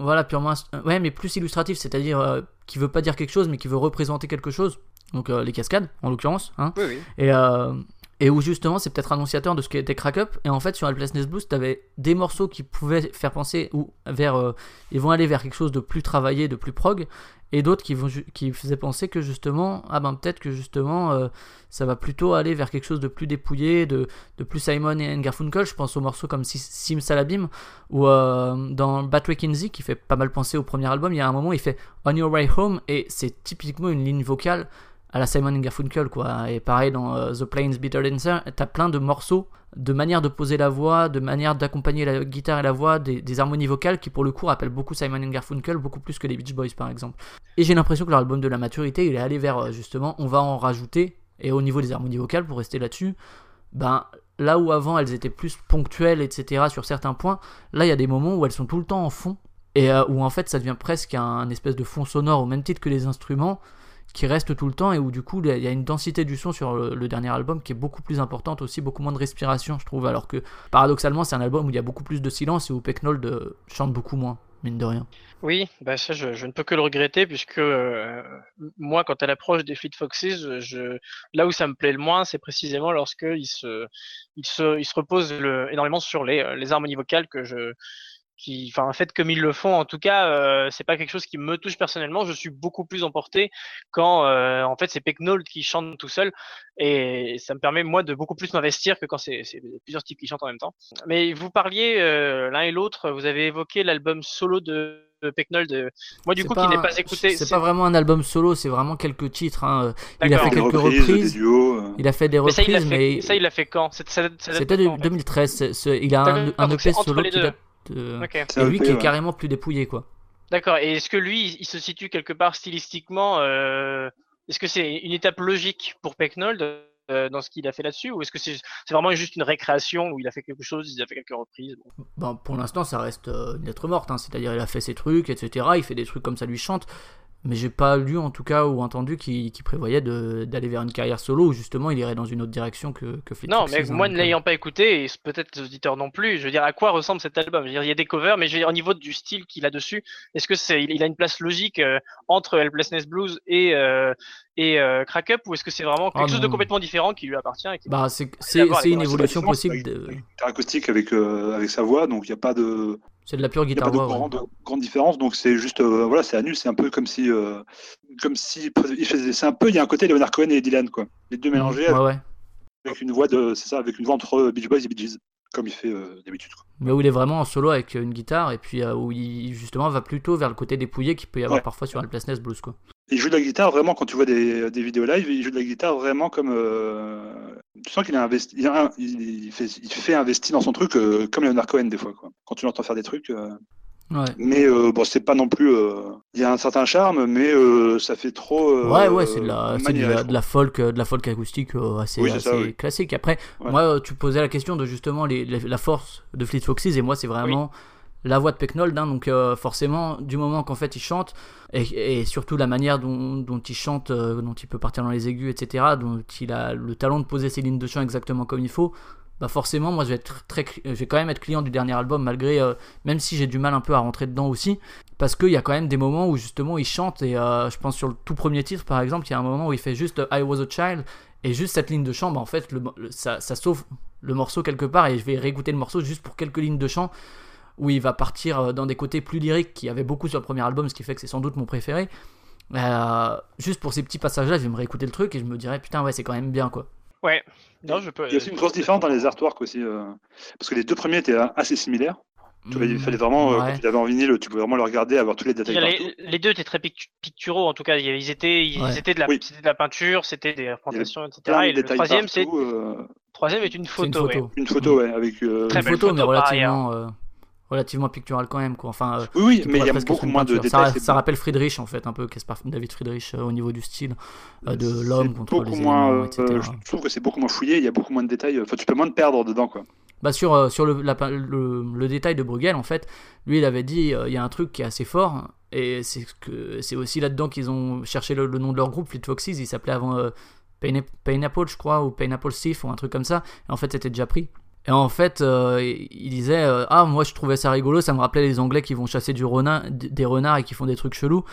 Voilà, purement. Ouais, mais plus illustratif, c'est-à-dire euh, qui veut pas dire quelque chose mais qui veut représenter quelque chose. Donc euh, les cascades en l'occurrence. Hein. Oui, oui. Et, euh, et où justement c'est peut-être annonciateur de ce qu'était Crack Up. Et en fait sur Helplessness Blues, t'avais des morceaux qui pouvaient faire penser ou vers, euh, ils vont aller vers quelque chose de plus travaillé, de plus prog, et d'autres qui qui faisaient penser que justement, ah ben peut-être que justement euh, ça va plutôt aller vers quelque chose de plus dépouillé, de, de plus Simon et Garfunkel. Je pense aux morceaux comme Sim Sim Salabim ou euh, dans Battery Kinsey qui fait pas mal penser au premier album. Il y a un moment il fait On Your Way Home et c'est typiquement une ligne vocale à la Simon Garfunkel quoi. Et pareil dans euh, The Plains Bitter Dancer t'as plein de morceaux de manière de poser la voix de manière d'accompagner la guitare et la voix des, harmonies vocales qui pour le coup rappellent beaucoup Simon Garfunkel beaucoup plus que les Beach Boys par exemple. Et j'ai l'impression que leur album de la maturité il est allé vers euh, justement on va en rajouter et au niveau des harmonies vocales pour rester là-dessus ben là où avant elles étaient plus ponctuelles etc sur certains points là il y a des moments où elles sont tout le temps en fond et euh, où en fait ça devient presque un espèce de fond sonore au même titre que les instruments qui reste tout le temps et où du coup il y a une densité du son sur le, dernier album qui est beaucoup plus importante aussi, beaucoup moins de respiration je trouve, alors que paradoxalement c'est un album où il y a beaucoup plus de silence et où Pecknold euh, chante beaucoup moins, mine de rien. Oui, bah ça je, ne peux que le regretter puisque euh, moi quand à l'approche des Fleet Foxes, là où ça me plaît le moins, c'est précisément lorsque il se, il se, se repose le, énormément sur les, euh, les harmonies vocales que je, qui, enfin, fait comme ils le font, en tout cas, euh, c'est pas quelque chose qui me touche personnellement. Je suis beaucoup plus emporté quand, euh, en fait, c'est Pecknold qui chante tout seul, et ça me permet moi de beaucoup plus m'investir que quand c'est plusieurs types qui chantent en même temps. Mais vous parliez euh, l'un et l'autre, vous avez évoqué l'album solo de Pecknold. Moi, du coup, pas qui n'ai un- pas écouté. C'est pas vraiment un album solo, c'est vraiment quelques titres. hein. Il a fait Des quelques reprises, reprises, des duos. euh. il a fait des Mais ça, il l'a reprises, fait, mais ça, il l'a fait quand? C'était de de quand, en fait? 2013. c'est- c'est- il a un, EP entre solo qui date. De- Et un lui qui est ouais. carrément plus dépouillé quoi. D'accord. Et est-ce que lui, il se situe quelque part stylistiquement euh, Est-ce que c'est une étape logique pour Pecknold euh, dans ce qu'il a fait là-dessus, ou est-ce que c'est c'est vraiment juste une récréation où il a fait quelque chose, il a fait quelques reprises bon. Bon, pour l'instant, ça reste euh, une lettre morte, hein. c'est-à-dire il a fait ses trucs, etc. Il fait des trucs comme ça lui chante, mais j'ai pas lu en tout cas ou entendu qu'il prévoyait d'aller vers une carrière solo où justement il irait dans une autre direction que, que Fleet Non, mais moi ne l'ayant pas écouté, et peut-être les auditeurs non plus, je veux dire, à quoi ressemble cet album? Je veux dire, il y a des covers, mais je veux dire, au niveau du style qu'il a dessus, est-ce que c'est, il il a une place logique euh, entre Helplessness Blues et euh, et euh, Crack Up, ou est-ce que c'est vraiment quelque Ah, chose de complètement différent qui lui appartient et qui... Bah, c'est une évolution possible, de- Guitare acoustique avec, euh, avec sa voix, donc il n'y a pas de, c'est de la pure il y a guitare pas de ouais. grande, grande différence. Donc c'est juste, euh, voilà, c'est à nu, c'est un peu comme si, euh, comme si, c'est un peu, il y a un côté Leonard Cohen et Dylan, quoi. Les deux mélangés Ouais, ouais. avec une voix de, c'est ça, avec une voix entre Beach Boys et Bee Gees. comme il fait euh, d'habitude. quoi. Mais où il est vraiment en solo avec une guitare et puis euh, où il justement va plutôt vers le côté dépouillé qu'il peut y avoir parfois sur Helplessness Blues quoi. Il joue de la guitare vraiment quand tu vois des, des vidéos live, il joue de la guitare vraiment comme. Tu sens qu'il a investi, il, a- il fait, il fait investi dans son truc euh, comme Leonard Cohen des fois. Quoi. Quand tu l'entends faire des trucs. euh, Ouais. mais euh, bon, c'est pas non plus. Il y a un certain charme, mais ça fait trop. Ouais, ouais, c'est de la, c'est de la, de la folk, de la folk acoustique assez, Oui, c'est ça, assez oui. classique. Après, Ouais. moi, tu posais la question de justement les, les- la force de Fleet Foxes et moi, c'est vraiment la voix de Pecknold. hein, donc, euh, forcément, du moment qu'en fait il chante et, surtout la manière dont, il chante, euh, dont il peut partir dans les aigus, etc., dont il a le talent de poser ses lignes de chant exactement comme il faut. Bah forcément, moi je vais être très, je vais quand même être client du dernier album malgré, euh, même si j'ai du mal un peu à rentrer dedans aussi, parce qu'il y a quand même des moments où justement il chante et je pense sur le tout premier titre par exemple, il y a un moment où il fait juste I was a child et juste cette ligne de chant, bah en fait ça, ça sauve le morceau quelque part et je vais réécouter le morceau juste pour quelques lignes de chant où il va partir euh, dans des côtés plus lyriques qu'il y avait beaucoup sur le premier album, ce qui fait que c'est sans doute mon préféré. Euh, juste pour ces petits passages-là, je vais me réécouter le truc et je me dirais putain ouais c'est quand même bien quoi. Ouais. Non, je peux. Il y a aussi une grosse différence dans les artworks aussi. euh, parce que les deux premiers étaient assez similaires. Tu vois, il fallait vraiment, euh, Ouais. quand tu l'avais en vinyle, tu pouvais vraiment le regarder, avoir tous les détails Les, deux étaient très pict- picturaux en tout cas. Ils étaient, ils Ouais. étaient de la, Oui. c'était de la peinture, c'était des représentations, etc. Et le troisième, c'est euh, troisième est une C'est une photo. ouais. photo. une photo, ouais, avec. euh, Très Une belle photo, photo mais par relativement, euh, relativement picturale quand même quoi. Enfin, euh, Oui, mais il y a beaucoup moins de détails. Ça, rappelle Friedrich en fait, un peu David Friedrich euh, au niveau du style, euh, de l'homme contre beaucoup les moins, éléments, euh, etc. je trouve que c'est beaucoup moins fouillé, il y a beaucoup moins de détails. Enfin, tu peux moins te perdre dedans, quoi. Bah sur, sur le, la- le, le détail de Bruegel, en fait, lui il avait dit il y a un truc qui est assez fort, et c'est que c'est aussi là-dedans qu'ils ont cherché le, le nom de leur groupe, Fleet Foxes, il s'appelait avant euh, Pain- je crois, ou Pineapple Thief, ou un truc comme ça, et en fait c'était déjà pris. Et en fait, euh, il disait euh, Ah, moi je trouvais ça rigolo, ça me rappelait les Anglais qui vont chasser du renard, des renards et qui font des trucs chelous.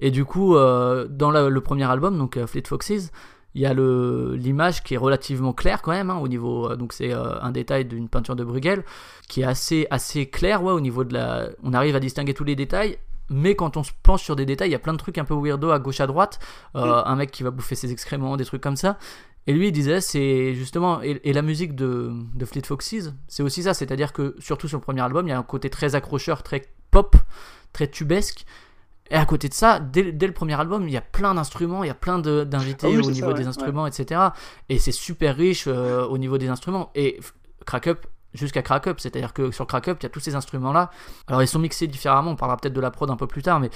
Et du coup, euh, dans la- le premier album, donc Fleet Foxes, il y a l'image qui est relativement claire quand même, hein, au niveau. donc c'est un détail d'une peinture de Bruegel qui est assez, assez clair, ouais, au niveau de la. On arrive à distinguer tous les détails. Mais quand on se penche sur des détails, il y a plein de trucs un peu weirdo à gauche à droite. Euh, Un mec qui va bouffer ses excréments, des trucs comme ça. Et lui, il disait, c'est justement. Et, et la musique de, de Fleet Foxes, c'est aussi ça. C'est-à-dire que, surtout sur le premier album, il y a un côté très accrocheur, très pop, très tubesque. Et à côté de ça, dès, dès le premier album, il y a plein d'instruments, il y a plein d'invités Ah oui, au niveau ça, des ouais, instruments, etc. Et c'est super riche euh, au niveau des instruments. Et Crack Up, jusqu'à Crack Up, c'est-à-dire que sur Crack Up, il y a tous ces instruments-là. Alors ils sont mixés différemment, on parlera peut-être de la prod un peu plus tard, mais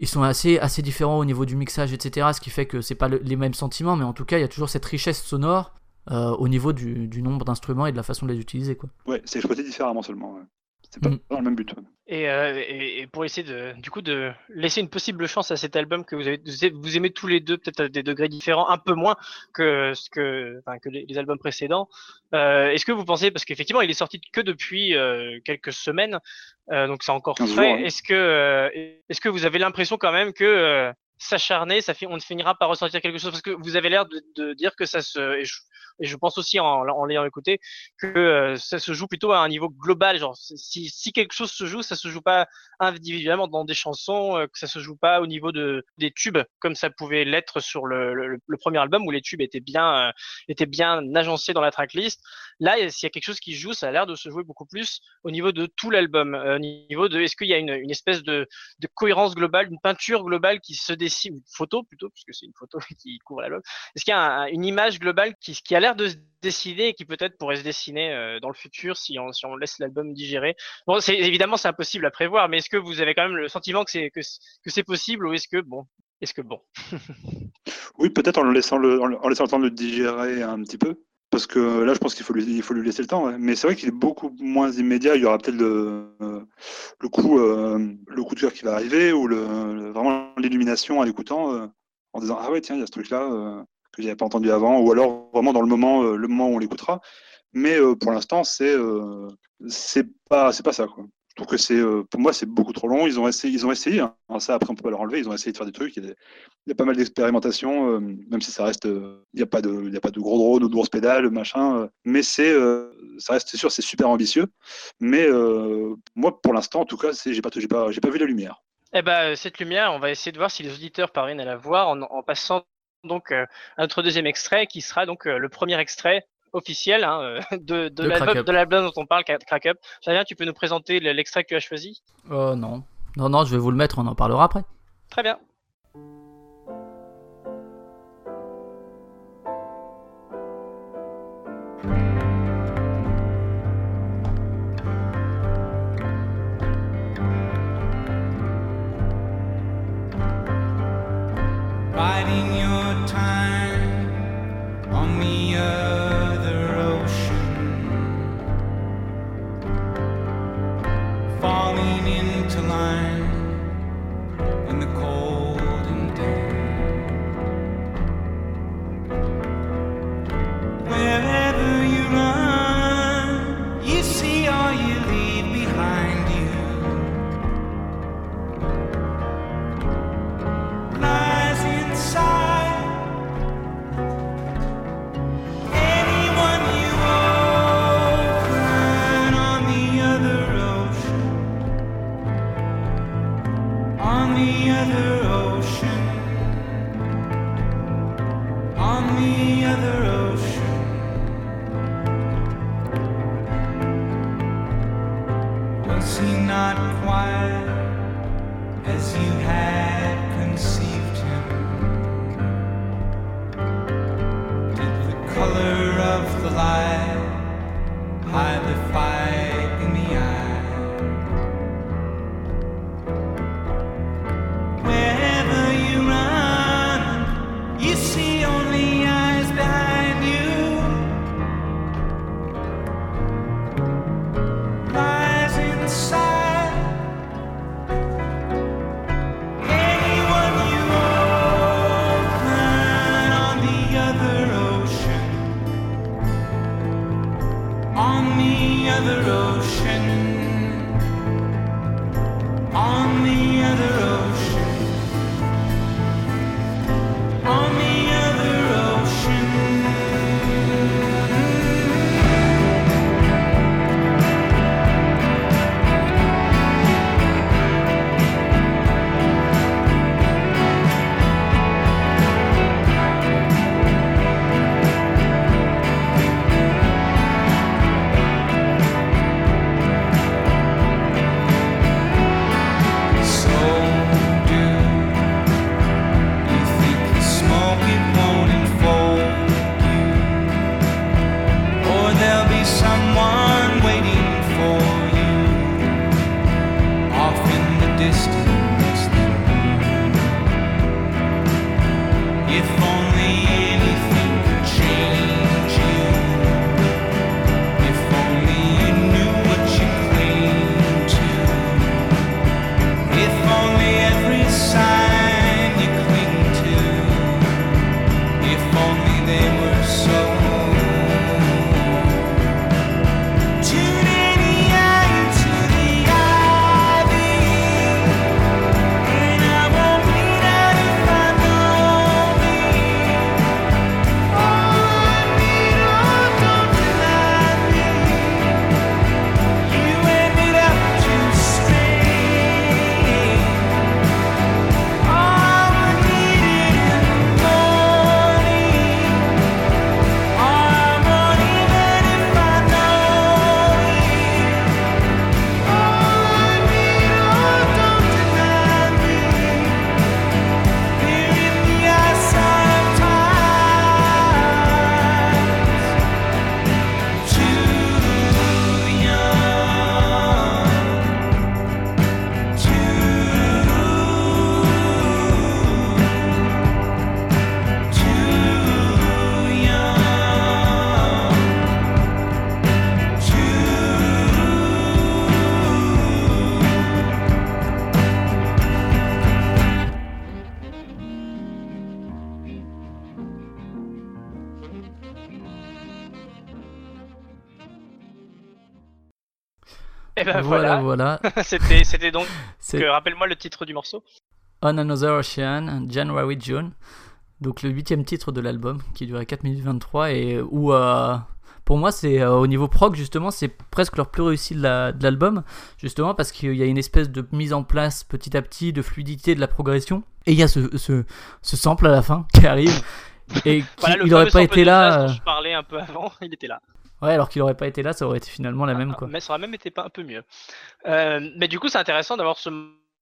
ils sont assez, assez différents au niveau du mixage, etc. Ce qui fait que c'est pas le- les mêmes sentiments, mais en tout cas, il y a toujours cette richesse sonore euh, au niveau du, nombre d'instruments et de la façon de les utiliser. Quoi. Ouais, c'est exploité différemment seulement. C'est pas Mm. dans le même but. Et, euh, et, et pour essayer de, du coup, de laisser une possible chance à cet album que vous avez, vous aimez- tous les deux, peut-être à des degrés différents, un peu moins que ce que, enfin, que les, les albums précédents. Euh, Est-ce que vous pensez, parce qu'effectivement, il est sorti que depuis euh, quelques semaines, euh, donc c'est encore 15 frais. hein. Est-ce que, euh, est-ce que vous avez l'impression quand même que euh, s'acharner, ça fait, on finira par ressentir quelque chose parce que vous avez l'air de, dire que ça se, et je, pense aussi en, l'ayant écouté, que euh, ça se joue plutôt à un niveau global. Genre, si, quelque chose se joue, ça se joue pas individuellement dans des chansons, euh, que ça se joue pas au niveau de des tubes comme ça pouvait l'être sur le, premier album où les tubes étaient bien euh, étaient bien agencés dans la tracklist. Là, s'il y a quelque chose qui joue, ça a l'air de se jouer beaucoup plus au niveau de tout l'album, euh, au niveau de est-ce qu'il y a une, espèce de, de cohérence globale, une peinture globale qui se dessine, une photo plutôt, puisque c'est une photo qui couvre l'album. Est-ce qu'il y a un- une image globale qui, qui a l'air de se dessiner et qui peut-être pourrait se dessiner euh, dans le futur si on, si on laisse l'album digérer? Bon, évidemment c'est impossible à prévoir, mais est-ce que vous avez quand même le sentiment que c'est que, que possible ou est-ce que bon, est-ce que bon? Oui, peut-être en le laissant le, en laissant le temps de digérer un petit peu. Parce que là, je pense qu'il faut lui, il faut lui laisser le temps. Mais c'est vrai qu'il est beaucoup moins immédiat. Il y aura peut-être le, euh, le coup, euh, le coup de cœur qui va arriver ou le, vraiment l'illumination en l'écoutant, euh, en disant ah ouais tiens il y a ce truc là que j'avais pas entendu avant, ou alors vraiment dans le moment, euh, le moment où on l'écoutera. Mais euh, pour l'instant, c'est euh, c'est pas c'est pas ça quoi. Trouve que c'est euh, pour moi c'est beaucoup trop long. Ils ont essayé, ils ont essayé. hein. Ça après on peut pas leur enlever. Ils ont essayé de faire des trucs. Il y a, pas mal d'expérimentations, euh, même si ça reste, euh, il n'y a pas de, il y a pas de gros drones ou de grosses pédales, machin. mais c'est, ça reste sûr, c'est super ambitieux. Mais moi pour l'instant en tout cas, c'est j'ai pas vu la lumière. Eh ben, cette lumière, on va essayer de voir si les auditeurs parviennent à la voir en, passant donc notre deuxième extrait, qui sera donc le premier extrait officiel hein, euh, de, de l'album de l'album dont on parle, Crack Up. Flavien, tu peux nous présenter le- l'extrait que tu as choisi? Oh non. Non, non, je vais vous le mettre, on en parlera après. Très bien. Ben voilà, voilà. voilà. c'était, donc. Rappelle-moi le titre du morceau. On Another Ocean, January June. Donc le huitième titre de l'album qui durait 4 minutes 23 et où euh, pour moi c'est euh, au niveau prog justement c'est presque leur plus réussi de la- de l'album justement parce qu'il y a une espèce de mise en place petit à petit de fluidité de la progression et il y a ce, ce, ce sample à la fin qui arrive Et Voilà, le il aurait fameux pas été là. dont euh, je parlais un peu avant, il était là. Ouais, alors qu'il aurait pas été là, ça aurait été finalement la même quoi. Mais ça aurait même été pas un peu mieux. Euh, mais du coup, c'est intéressant d'avoir ce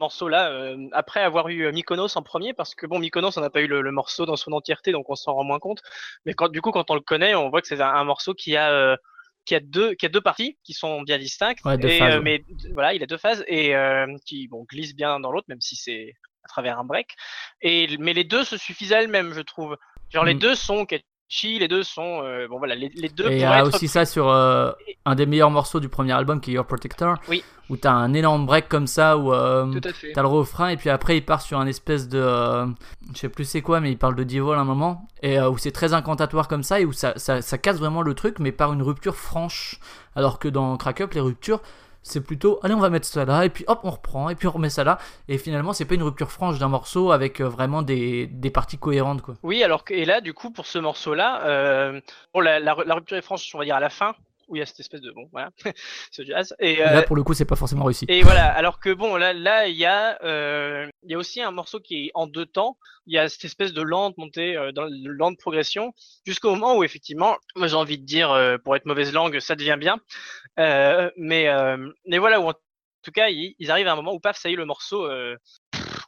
morceau-là euh, après avoir eu euh, Mykonos en premier, parce que bon, Mykonos, on n'a pas eu le, le morceau dans son entièreté, donc on s'en rend moins compte. Mais quand, du coup, quand on le connaît, on voit que c'est un, un morceau qui a euh, qui a deux qui a deux parties qui sont bien distinctes. Ouais, deux et, phases, ouais. mais voilà, il a deux phases et qui bon glissent bien dans l'autre, même si c'est à travers un break. Et mais les deux se suffisent à elles-mêmes, je trouve. Genre les Mm. deux sont catchy, les deux sont euh, bon voilà, les, les deux Et il y a être aussi ça sur euh, un des meilleurs morceaux du premier album qui est Your Protector. Oui. Où t'as un énorme break comme ça où euh, t'as le refrain et puis après il part sur un espèce de. je sais plus c'est quoi, mais il parle de Dievol à un moment. Et où c'est très incantatoire comme ça et où ça, ça, ça casse vraiment le truc, mais par une rupture franche. Alors que dans Crack Up, les ruptures. C'est plutôt, allez, on va mettre ça là, et puis hop, on reprend, et puis on remet ça là. Et finalement, c'est pas une rupture franche d'un morceau avec euh, vraiment des, des parties cohérentes, quoi. Oui, alors que et là, du coup, pour ce morceau-là, euh, bon, la, la, la rupture est franche, on va dire à la fin, où il y a cette espèce de bon, voilà, ce jazz. Et, Et euh, là, pour le coup, c'est pas forcément réussi. et voilà, alors que bon, là, là, il y a, euh, il y a aussi un morceau qui est en deux temps. Il y a cette espèce de lente montée, euh, dans de lente progression, jusqu'au moment où effectivement, moi j'ai envie de dire, pour être mauvaise langue, ça devient bien. Mais, mais voilà, où en tout cas, ils, ils arrivent à un moment où paf, ça y est, le morceau.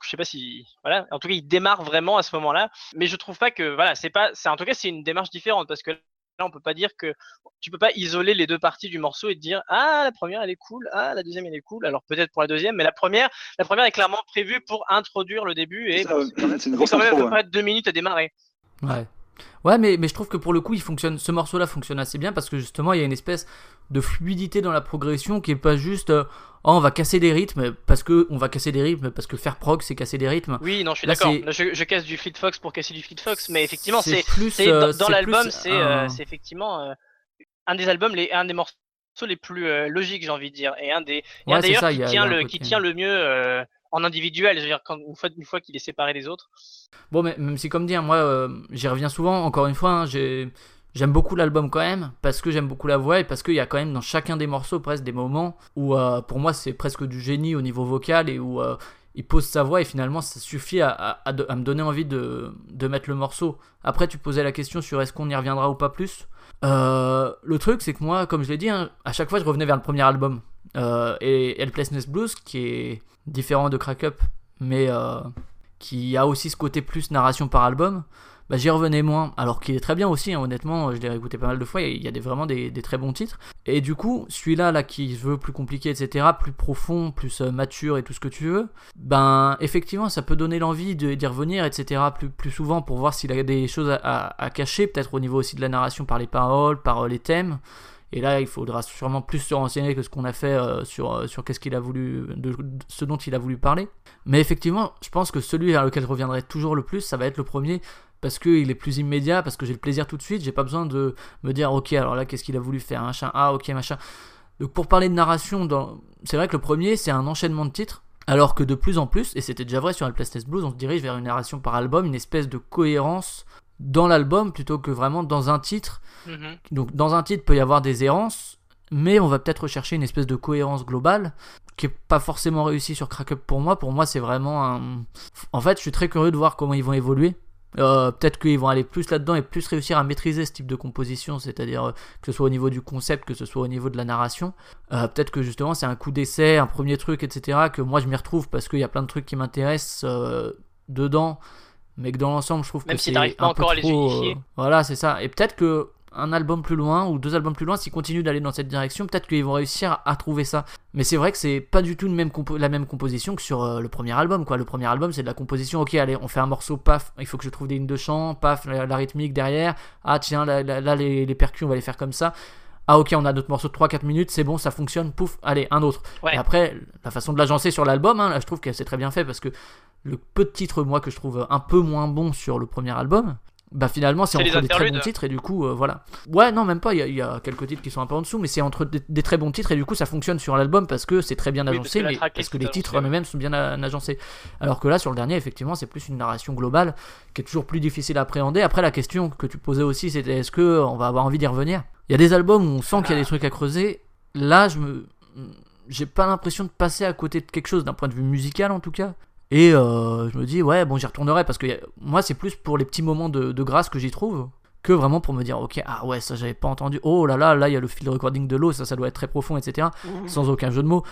Je sais pas si voilà en tout cas il démarre vraiment à ce moment-là mais je trouve pas que voilà c'est pas c'est en tout cas c'est une démarche différente parce que là on peut pas dire que tu peux pas isoler les deux parties du morceau et te dire ah la première elle est cool ah la deuxième elle est cool. Alors peut-être pour la deuxième mais la première la première est clairement prévue pour introduire le début et C'est ça, bon, c'est quand même- c'est une c'est grosse quand même à peu près deux minutes à démarrer. Ouais. Ouais, mais, mais je trouve que pour le coup, il fonctionne, ce morceau-là fonctionne assez bien parce que justement, il y a une espèce de fluidité dans la progression qui est pas juste, euh, oh, on va casser des rythmes parce que, on va casser des rythmes parce que faire prog, c'est casser des rythmes. oui non je suis d'accord je, je casse du Fleet Fox pour casser du Fleet Fox mais effectivement c'est plus, c'est euh, dans, dans l'album c'est euh, un- c'est effectivement un des albums les un des morceaux les plus logiques j'ai envie de dire et un des et Ouais, un qui a- y tient un le côté- qui tient le mieux en individuel je veux dire quand, une fois qu'il est séparé des autres Bon, mais même si, comme hein, moi, euh, j'y reviens souvent, encore une fois, hein, j'ai. J'aime beaucoup l'album quand même, parce que j'aime beaucoup la voix et parce qu'il y a quand même dans chacun des morceaux presque des moments où euh, pour moi c'est presque du génie au niveau vocal et où euh, il pose sa voix et finalement ça suffit à, me donner envie de, mettre le morceau. Après tu posais la question sur est-ce qu'on y reviendra ou pas plus. Le truc c'est que moi, comme je l'ai dit, hein, à chaque fois je revenais vers le premier album. Euh, et Helplessness Blues qui est différent de Crack Up mais euh, qui a aussi ce côté plus narration par album bah, j'y revenais moins, alors qu'il est très bien aussi, hein, honnêtement, je l'ai réécouté pas mal de fois, il y a des, vraiment des, très bons titres. Et du coup, celui-là, là, qui veut plus compliqué, etc., plus profond, plus euh, mature et tout ce que tu veux, ben, effectivement, ça peut donner l'envie d'y revenir, etc., plus, souvent pour voir s'il a des choses à cacher, peut-être au niveau aussi de la narration par les paroles, par euh, les thèmes. Et là, il faudra sûrement plus se renseigner que ce qu'on a fait euh, sur, euh, sur qu'est-ce qu'il a voulu, de, ce dont il a voulu parler. Mais effectivement, je pense que celui vers lequel je reviendrai toujours le plus, ça va être le premier, parce qu'il est plus immédiat, parce que j'ai le plaisir tout de suite, j'ai pas besoin de me dire, ok, alors là, qu'est-ce qu'il a voulu faire, machin, ah, ok, machin. Donc pour parler de narration, c'est vrai que le premier, c'est un enchaînement de titres, alors que de plus en plus, et c'était déjà vrai sur Helpless Blues, on se dirige vers une narration par album, une espèce de cohérence dans l'album plutôt que vraiment dans un titre. Mhm. Donc dans un titre peut y avoir des errances, mais on va peut-être rechercher une espèce de cohérence globale qui est pas forcément réussie sur Crack Up pour moi. Pour moi, c'est vraiment un. En fait, je suis très curieux de voir comment ils vont évoluer. Euh, peut-être qu'ils vont aller plus là-dedans et plus réussir à maîtriser ce type de composition, c'est-à-dire euh, que ce soit au niveau du concept, que ce soit au niveau de la narration. Euh, peut-être que justement c'est un coup d'essai, un premier truc, etc. Que moi je m'y retrouve parce qu'il y a plein de trucs qui m'intéressent euh, dedans, mais que dans l'ensemble je trouve Même que si c'est pas un peu encore à les euh, voilà, c'est ça. Et peut-être que un album plus loin ou deux albums plus loin, s'ils continuent d'aller dans cette direction, peut-être qu'ils vont réussir à, trouver ça. Mais c'est vrai que c'est pas du tout une même la même composition que sur euh, le premier album. Quoi. Le premier album, c'est de la composition. Ok, allez, on fait un morceau, paf, il faut que je trouve des lignes de chant, paf, la, la rythmique derrière. Ah tiens, là, là, là, les, les percus, on va les faire comme ça. Ah ok, on a notre morceau de 3-4 minutes, c'est bon, ça fonctionne, pouf, allez, un autre. Ouais. Et après, la façon de l'agencer sur l'album, hein, là, je trouve que c'est très bien fait parce que le peu de titres, moi, que je trouve un peu moins bon sur le premier album, bah finalement, c'est entre des très bons titres et du coup, euh, voilà. Ouais, non, même pas, il y, a- il y a quelques titres qui sont un peu en dessous, mais c'est entre des, des très bons titres et du coup, ça fonctionne sur l'album parce que c'est très bien Oui, parce agencé, que mais parce que les titres ouais. eux-mêmes sont bien agencés. Alors que là, sur le dernier, effectivement, c'est plus une narration globale qui est toujours plus difficile à appréhender. Après, la question que tu posais aussi, c'était est-ce que on va avoir envie d'y revenir? Il y a des albums où on sent qu'il y a des trucs à creuser. Là, je me. J'ai pas l'impression de passer à côté de quelque chose d'un point de vue musical en tout cas. Et euh, je me dis, ouais, bon, j'y retournerai parce que a- moi, c'est plus pour les petits moments de, de grâce que j'y trouve que vraiment pour me dire, ok, ah ouais, ça j'avais pas entendu. Oh là là, là, il y a le fil de recording de l'eau, ça, ça doit être très profond, etc. Sans aucun jeu de mots.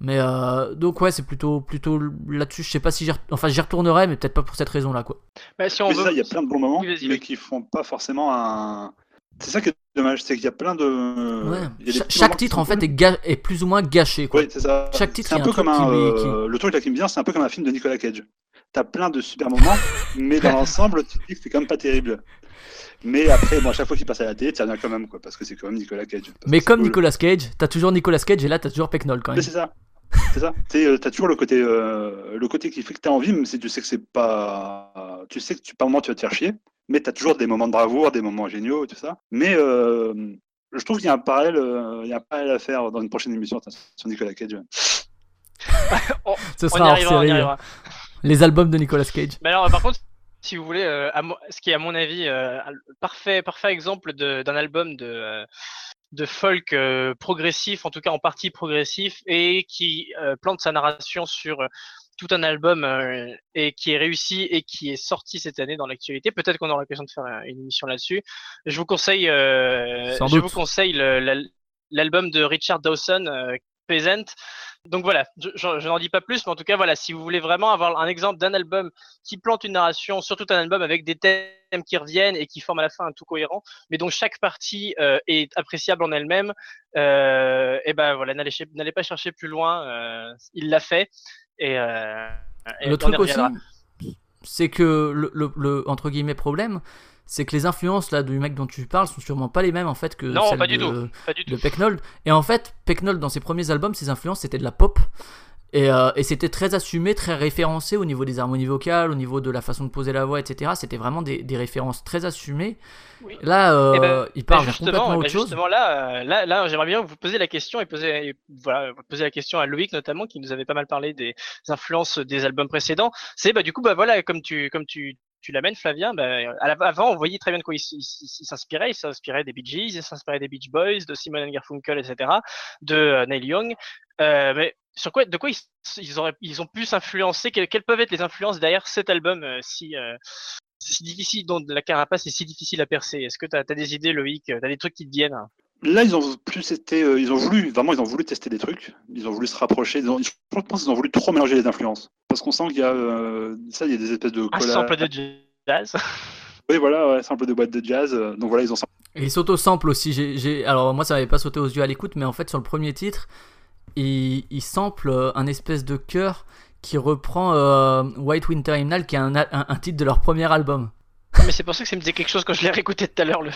Mais euh, donc, ouais, c'est plutôt, plutôt là-dessus. Je sais pas si j'y re- enfin, j'y retournerai, mais peut-être pas pour cette raison-là, quoi. Bah, si on Mais veut. ça, il y a plein de bons moments, mais qui font pas forcément un. C'est ça qui est dommage, c'est qu'il y a plein de. Ouais. a Cha- chaque titre, en fait, cool. est, ga- est plus ou moins gâché, quoi. Oui, c'est ça. Chaque titre, c'est y un un peu comme un. qui euh, Le truc là qui me vient, c'est un peu comme un film de Nicolas Cage. T'as plein de super moments, mais dans l'ensemble, tu te dis que c'est quand même pas terrible. Mais après, bon, à chaque fois qu'il passe à la télé, tu reviens quand même, quoi, parce que c'est quand même Nicolas Cage. Mais comme cool. Nicolas Cage, t'as toujours Nicolas Cage et là, t'as toujours Pecknold quand Mais même. c'est ça. C'est ça. Euh, t'as toujours le côté, euh, le côté qui fait que t'as envie, même si tu sais que c'est pas. Tu sais que tu, par moment tu vas te faire chier, mais t'as toujours des moments de bravoure, des moments géniaux et tout ça. Mais euh, je trouve qu'il y a un parallèle, euh, il y a un parallèle à faire dans une prochaine émission sur Nicolas Cage. Ce On y sera arrivera, on y série. arrivera. Les albums de Nicolas Cage. Mais alors, par contre, si vous voulez, euh, à ce qui est à mon avis euh, un parfait, parfait exemple d'un album de, euh, de folk euh, progressif, en tout cas en partie progressif, et qui euh, plante sa narration sur euh, tout un album euh, et qui est réussi et qui est sorti cette année dans l'actualité. Peut-être qu'on aura l'occasion de faire euh, une émission là-dessus. Je vous conseille, euh, je doute. vous conseille le- la- l'album de Richard Dawson, euh, Peasant. Donc voilà, je, je- je n'en dis pas plus, mais en tout cas voilà, si vous voulez vraiment avoir un exemple d'un album qui plante une narration, surtout un album avec des thèmes qui reviennent et qui forment à la fin un tout cohérent, mais dont chaque partie est appréciable en elle-même, et ben voilà, n'allez pas chercher plus loin, il l'a fait. Et, euh, et Le truc aussi, c'est que le, le- le, entre guillemets problème, c'est que les influences là du mec dont tu parles sont sûrement pas les mêmes en fait que Non, celles pas du de, tout, pas du de tout. Pecknold. Et en fait, Pecknold dans ses premiers albums, ses influences c'était de la pop. Et, euh, et c'était très assumé, très référencé au niveau des harmonies vocales, au niveau de la façon de poser la voix, etc. C'était vraiment des, des références très assumées. Oui. Là, euh, Eh ben, il Bah, vers justement, complètement bah, autre chose. justement là, euh, là, là, j'aimerais bien vous poser la question et poser, et voilà, poser la question à Loïc notamment, qui nous avait pas mal parlé des influences des albums précédents. C'est bah du coup bah voilà, comme tu, comme tu, tu l'amènes Flavien, la- avant on voyait très bien de quoi il, s'inspirait. Il s'inspirait des Bee Gees, il s'inspirait des Beach Boys, de Simon and Garfunkel, etc., de euh, Neil Young. Euh, mais sur quoi, de quoi ils, ils auraient, ils ont pu s'influencer quelles, quelles peuvent être les influences derrière cet album euh, si euh, si difficile, dont la carapace est si difficile à percer? Est-ce que tu as, des idées, Loïc? Tu as des trucs qui te viennent? Là, ils ont plus été, euh, ils ont voulu, vraiment, ils ont voulu tester des trucs. Ils ont voulu se rapprocher. Ils ont- je pense qu'ils ont voulu trop mélanger les influences. Parce qu'on sent qu'il y a, euh, ça, il y a des espèces de Un collages. sample de jazz. Oui, voilà, ouais, sample de boîte de jazz. euh, Donc voilà, ils ont Et il s'auto-sample aussi. J'ai, j'ai- Alors, moi, ça m'avait pas sauté aux yeux à l'écoute, mais en fait, sur le premier titre, il, il sample euh, un espèce de chœur qui reprend euh, White Winter Hymnal, qui est un, a- un- un titre de leur premier album. Mais c'est pour ça que ça me disait quelque chose quand je l'ai réécouté tout à l'heure. Le...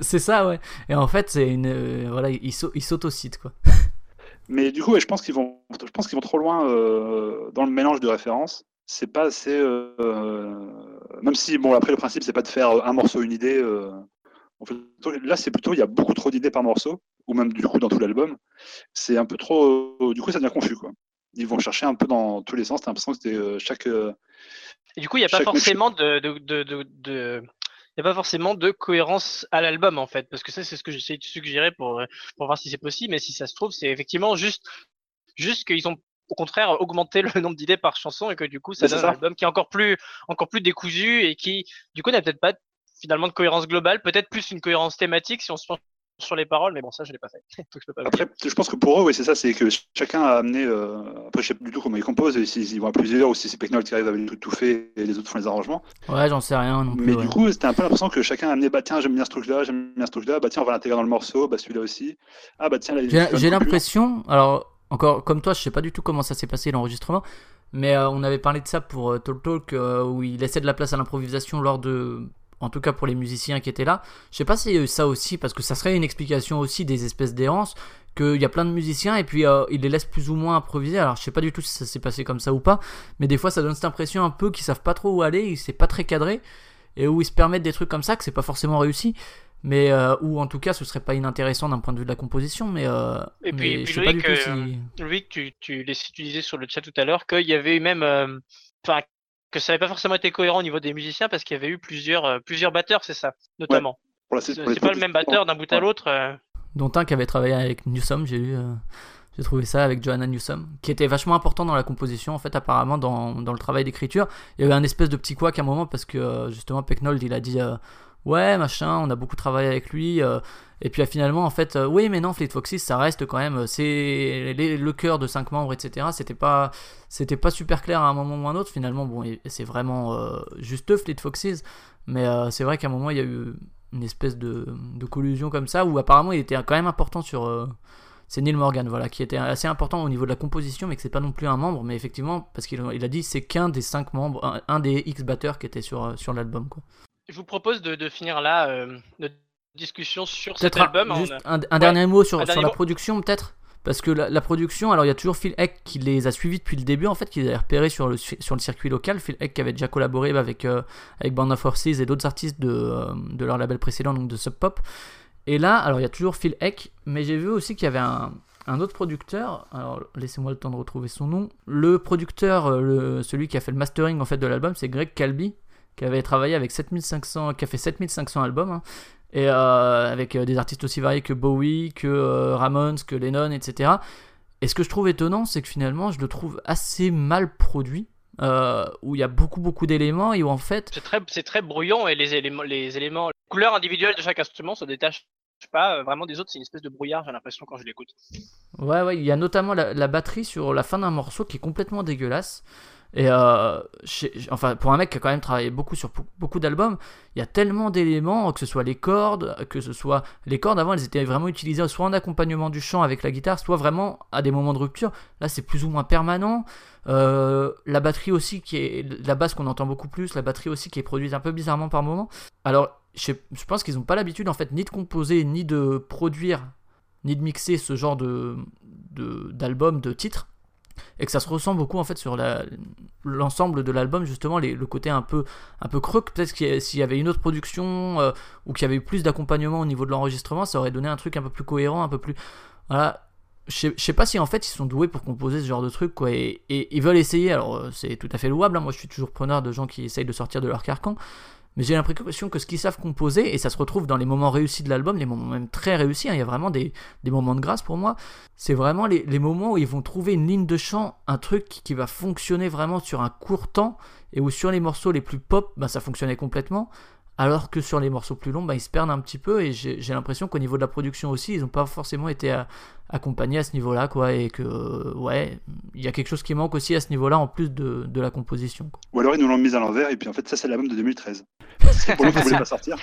C'est, ça, ouais. Et en fait, c'est une. euh, voilà, il, sau- il s'autocite, quoi. Mais du coup, ouais, je pense qu'ils vont, je pense qu'ils vont trop loin euh, dans le mélange de références. C'est pas assez. même si, bon, après le principe, c'est pas de faire un morceau, une idée. euh, fait là, c'est plutôt, il y a beaucoup trop d'idées par morceau, ou même du coup dans tout l'album. C'est un peu trop. du coup, ça devient confus, quoi. Ils vont chercher un peu dans tous les sens. T'as l'impression que c'était euh, chaque. euh, Et du coup, il n'y a pas forcément de, de, de, de, de- il y a pas forcément de cohérence à l'album en fait, parce que ça c'est ce que j'essaie de suggérer pour, euh, pour voir si c'est possible, mais si ça se trouve c'est effectivement juste, juste qu'ils ont au contraire augmenté le nombre d'idées par chanson et que du coup ça Mais donne un album qui est encore plus, encore plus décousu et qui du coup n'a peut-être pas finalement de cohérence globale, peut-être plus une cohérence thématique si on se penche sur les paroles, mais bon ça je l'ai pas fait, donc je peux pas le dire. Après, je pense que pour eux, oui, c'est ça, c'est que chacun a amené. euh, Après, je sais pas du tout comment ils composent, et s'ils vont à plusieurs, ou si c'est Pecknold qui arrive avec tout, tout fait, et les autres font les arrangements. Ouais, j'en sais rien non plus. Mais ouais. du coup, c'était un peu l'impression que chacun a amené, bah tiens, j'aime bien ce truc-là, j'aime bien ce truc-là, bah tiens, on va l'intégrer dans le morceau, bah celui-là aussi. Ah bah tiens, là, il J'ai, l'impression, alors encore comme toi, je sais pas du tout comment ça s'est passé l'enregistrement, mais euh, on avait parlé de ça pour euh, Talk Talk euh, où il laissait de la place à l'improvisation lors de, en tout cas pour les musiciens qui étaient là. Je sais pas s'il y a eu ça aussi parce que ça serait une explication aussi des espèces d'errances qu'il y a plein de musiciens et puis euh, il les laisse plus ou moins improviser. Alors je sais pas du tout si ça s'est passé comme ça ou pas, mais des fois ça donne cette impression un peu qu'ils savent pas trop où aller, c'est pas très cadré et où ils se permettent des trucs comme ça que c'est pas forcément réussi. Mais euh, ou en tout cas ce serait pas inintéressant d'un point de vue de la composition mais, euh, Et puis- mais et puis je sais pas du tout euh, si Loïc, tu, tu, laissais- disais sur le chat tout à l'heure qu'il y avait eu même, euh, enfin, que ça n'avait pas forcément été cohérent au niveau des musiciens parce qu'il y avait eu plusieurs, euh, plusieurs batteurs, c'est ça, notamment. La- C'est pas le même batteur d'un bout à Ouais. l'autre. euh. dont un qui avait travaillé avec Newsom j'ai lu euh, J'ai trouvé ça avec Joanna Newsom, qui était vachement important dans la composition, en fait, apparemment, dans, dans le travail d'écriture. Il y avait un espèce de petit couac à un moment parce que, euh, justement, Pecknold, il a dit euh, Ouais, machin, on a beaucoup travaillé avec lui. euh, et puis, euh, finalement, en fait, euh, oui, mais non, Fleet Foxes, ça reste quand même, c'est le cœur de cinq membres, etc. C'était pas, c'était pas super clair à un moment ou à un autre. Finalement, bon, c'est vraiment juste eux, Fleet Foxes. Mais c'est vrai qu'à un moment, il y a eu une espèce de, collusion comme ça, où apparemment, il était quand même important sur. c'est Neil Morgan, voilà, qui était assez important au niveau de la composition, mais que c'est pas non plus un membre, mais effectivement, parce qu'il il a dit c'est qu'un des cinq membres, un, des X batteurs qui était sur, sur l'album, quoi. Je vous propose de, de finir là euh, notre discussion sur cet un- album. juste a- un, dernier mot sur, un sur dernier la mot. production, peut-être? Parce que la, la production, alors il y a toujours Phil Heck qui les a suivis depuis le début, en fait, qui les a repérés sur le, sur le circuit local. Phil Heck qui avait déjà collaboré avec, euh, avec Band of Horses et d'autres artistes de, euh, de leur label précédent, donc de Sub Pop. Et là, alors il y a toujours Phil Heck, mais j'ai vu aussi qu'il y avait un, un autre producteur, alors laissez-moi le temps de retrouver son nom. Le producteur, le- celui qui a fait le mastering en fait de l'album, c'est Greg Calby, qui avait travaillé avec 7500, qui a fait 7500 albums, hein, et euh, avec euh, des artistes aussi variés que Bowie, que euh, Ramones, que Lennon, etc. Et ce que je trouve étonnant, c'est que finalement, je le trouve assez mal produit, euh, où il y a beaucoup beaucoup d'éléments et où en fait, C'est très, c'est très brouillon et les éléments, les éléments, les couleurs individuelles de chaque instrument se détachent pas vraiment des autres. C'est une espèce de brouillard, j'ai l'impression quand je l'écoute. Ouais, ouais, il y a notamment la, la batterie sur la fin d'un morceau qui est complètement dégueulasse. Et euh, enfin, pour un mec qui a quand même travaillé beaucoup sur beaucoup d'albums, il y a tellement d'éléments, que ce soit les cordes, que ce soit les cordes avant, elles étaient vraiment utilisées soit en accompagnement du chant avec la guitare, soit vraiment à des moments de rupture. Là, c'est plus ou moins permanent. Euh, la batterie aussi, qui est la basse qu'on entend beaucoup plus, la batterie aussi qui est produite un peu bizarrement par moment. Alors, je, pense qu'ils n'ont pas l'habitude en fait ni de composer ni de produire ni de mixer ce genre de de- d'album, de, titres, et que ça se ressent beaucoup en fait sur l'ensemble de l'album, justement, le côté un peu, un peu creux, que peut-être a- s'il y avait une autre production, euh, ou qu'il y avait eu plus d'accompagnement au niveau de l'enregistrement, ça aurait donné un truc un peu plus cohérent, un peu plus... Voilà, je sais- pas si en fait ils sont doués pour composer ce genre de truc, quoi, et, et ils veulent essayer, alors euh, c'est tout à fait louable, hein, moi je suis toujours preneur de gens qui essayent de sortir de leur carcan, mais j'ai l'impression que ce qu'ils savent composer, et ça se retrouve dans les moments réussis de l'album, les moments même très réussis, hein, il y a vraiment des, moments de grâce pour moi, c'est vraiment les, moments où ils vont trouver une ligne de chant, un truc qui va fonctionner vraiment sur un court temps, et où sur les morceaux les plus pop, bah, ça fonctionnait complètement, alors que sur les morceaux plus longs, bah, ils se perdent un petit peu, et j'ai j'ai l'impression qu'au niveau de la production aussi, ils n'ont pas forcément été à- accompagnés à ce niveau-là, quoi, et que, euh, ouais, il y a quelque chose qui manque aussi à ce niveau-là, en plus de, de la composition. quoi. Ou alors ils nous l'ont mise à l'envers, et puis en fait, ça, c'est l'album de 2013. C'est pour nous qu'on voulait pas sortir.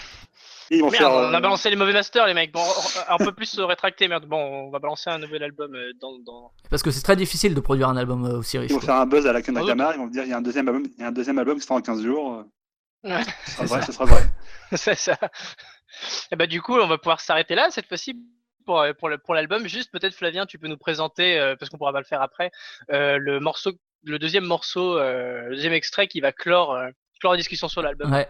Et ils vont Merde, faire. on a euh, balancé les mauvais masters, les mecs. Bon, on, on peut plus se rétracter, merde. Bon, on va balancer un nouvel album euh, dans, dans... Parce que c'est très difficile de produire un album euh, aussi riche. Ils vont quoi. faire un buzz à la. Kanakama, ils vont dire il y a un deuxième album, il y a un deuxième album qui sera en 15 jours. Ouais. Ce sera vrai, ce sera vrai. C'est ça. Et bah du coup, on va pouvoir s'arrêter là cette fois-ci pour euh, pour le- pour l'album. Juste peut-être Flavien, tu peux nous présenter euh, parce qu'on pourra pas le faire après euh, le morceau, le deuxième morceau, euh, le deuxième extrait qui va clore euh, clore la discussion sur l'album. Ouais.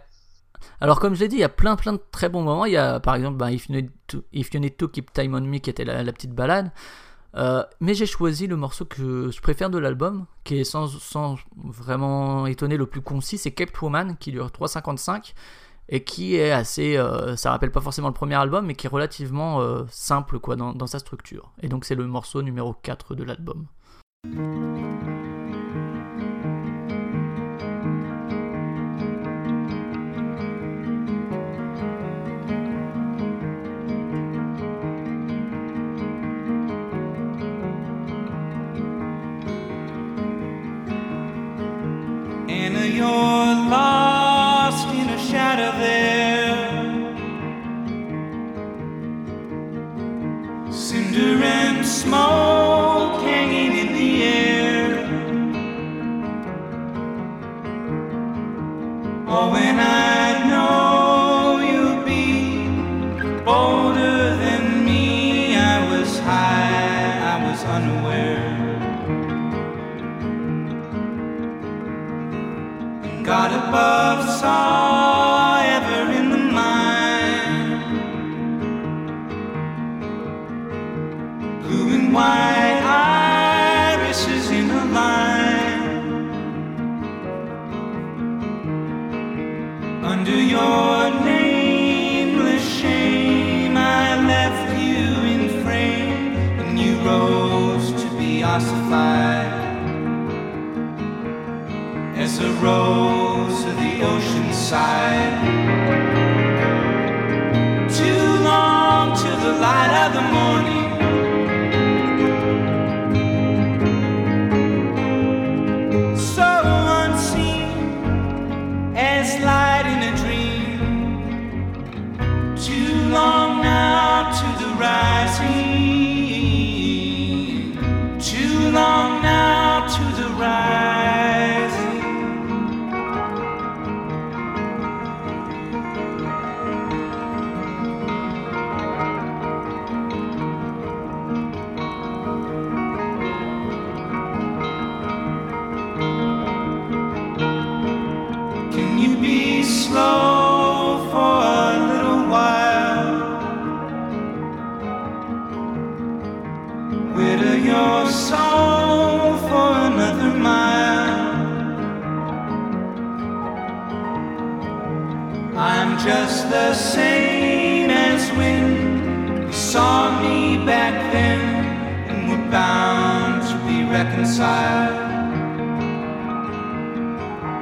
Alors comme je l'ai dit, il y a plein plein de très bons moments. Il y a par exemple bah, If, you need to, If You Need To Keep Time On Me qui était la, la petite balade. Euh, mais j'ai choisi le morceau que je préfère de l'album, qui est sans, vraiment étonner le plus concis, c'est Kept Woman qui dure 3,55 et qui est assez, euh, ça rappelle pas forcément le premier album, mais qui est relativement euh, simple quoi dans, dans sa structure. Et donc c'est le morceau numéro 4 de l'album. The same as when you saw me back then, and we're bound to be reconciled.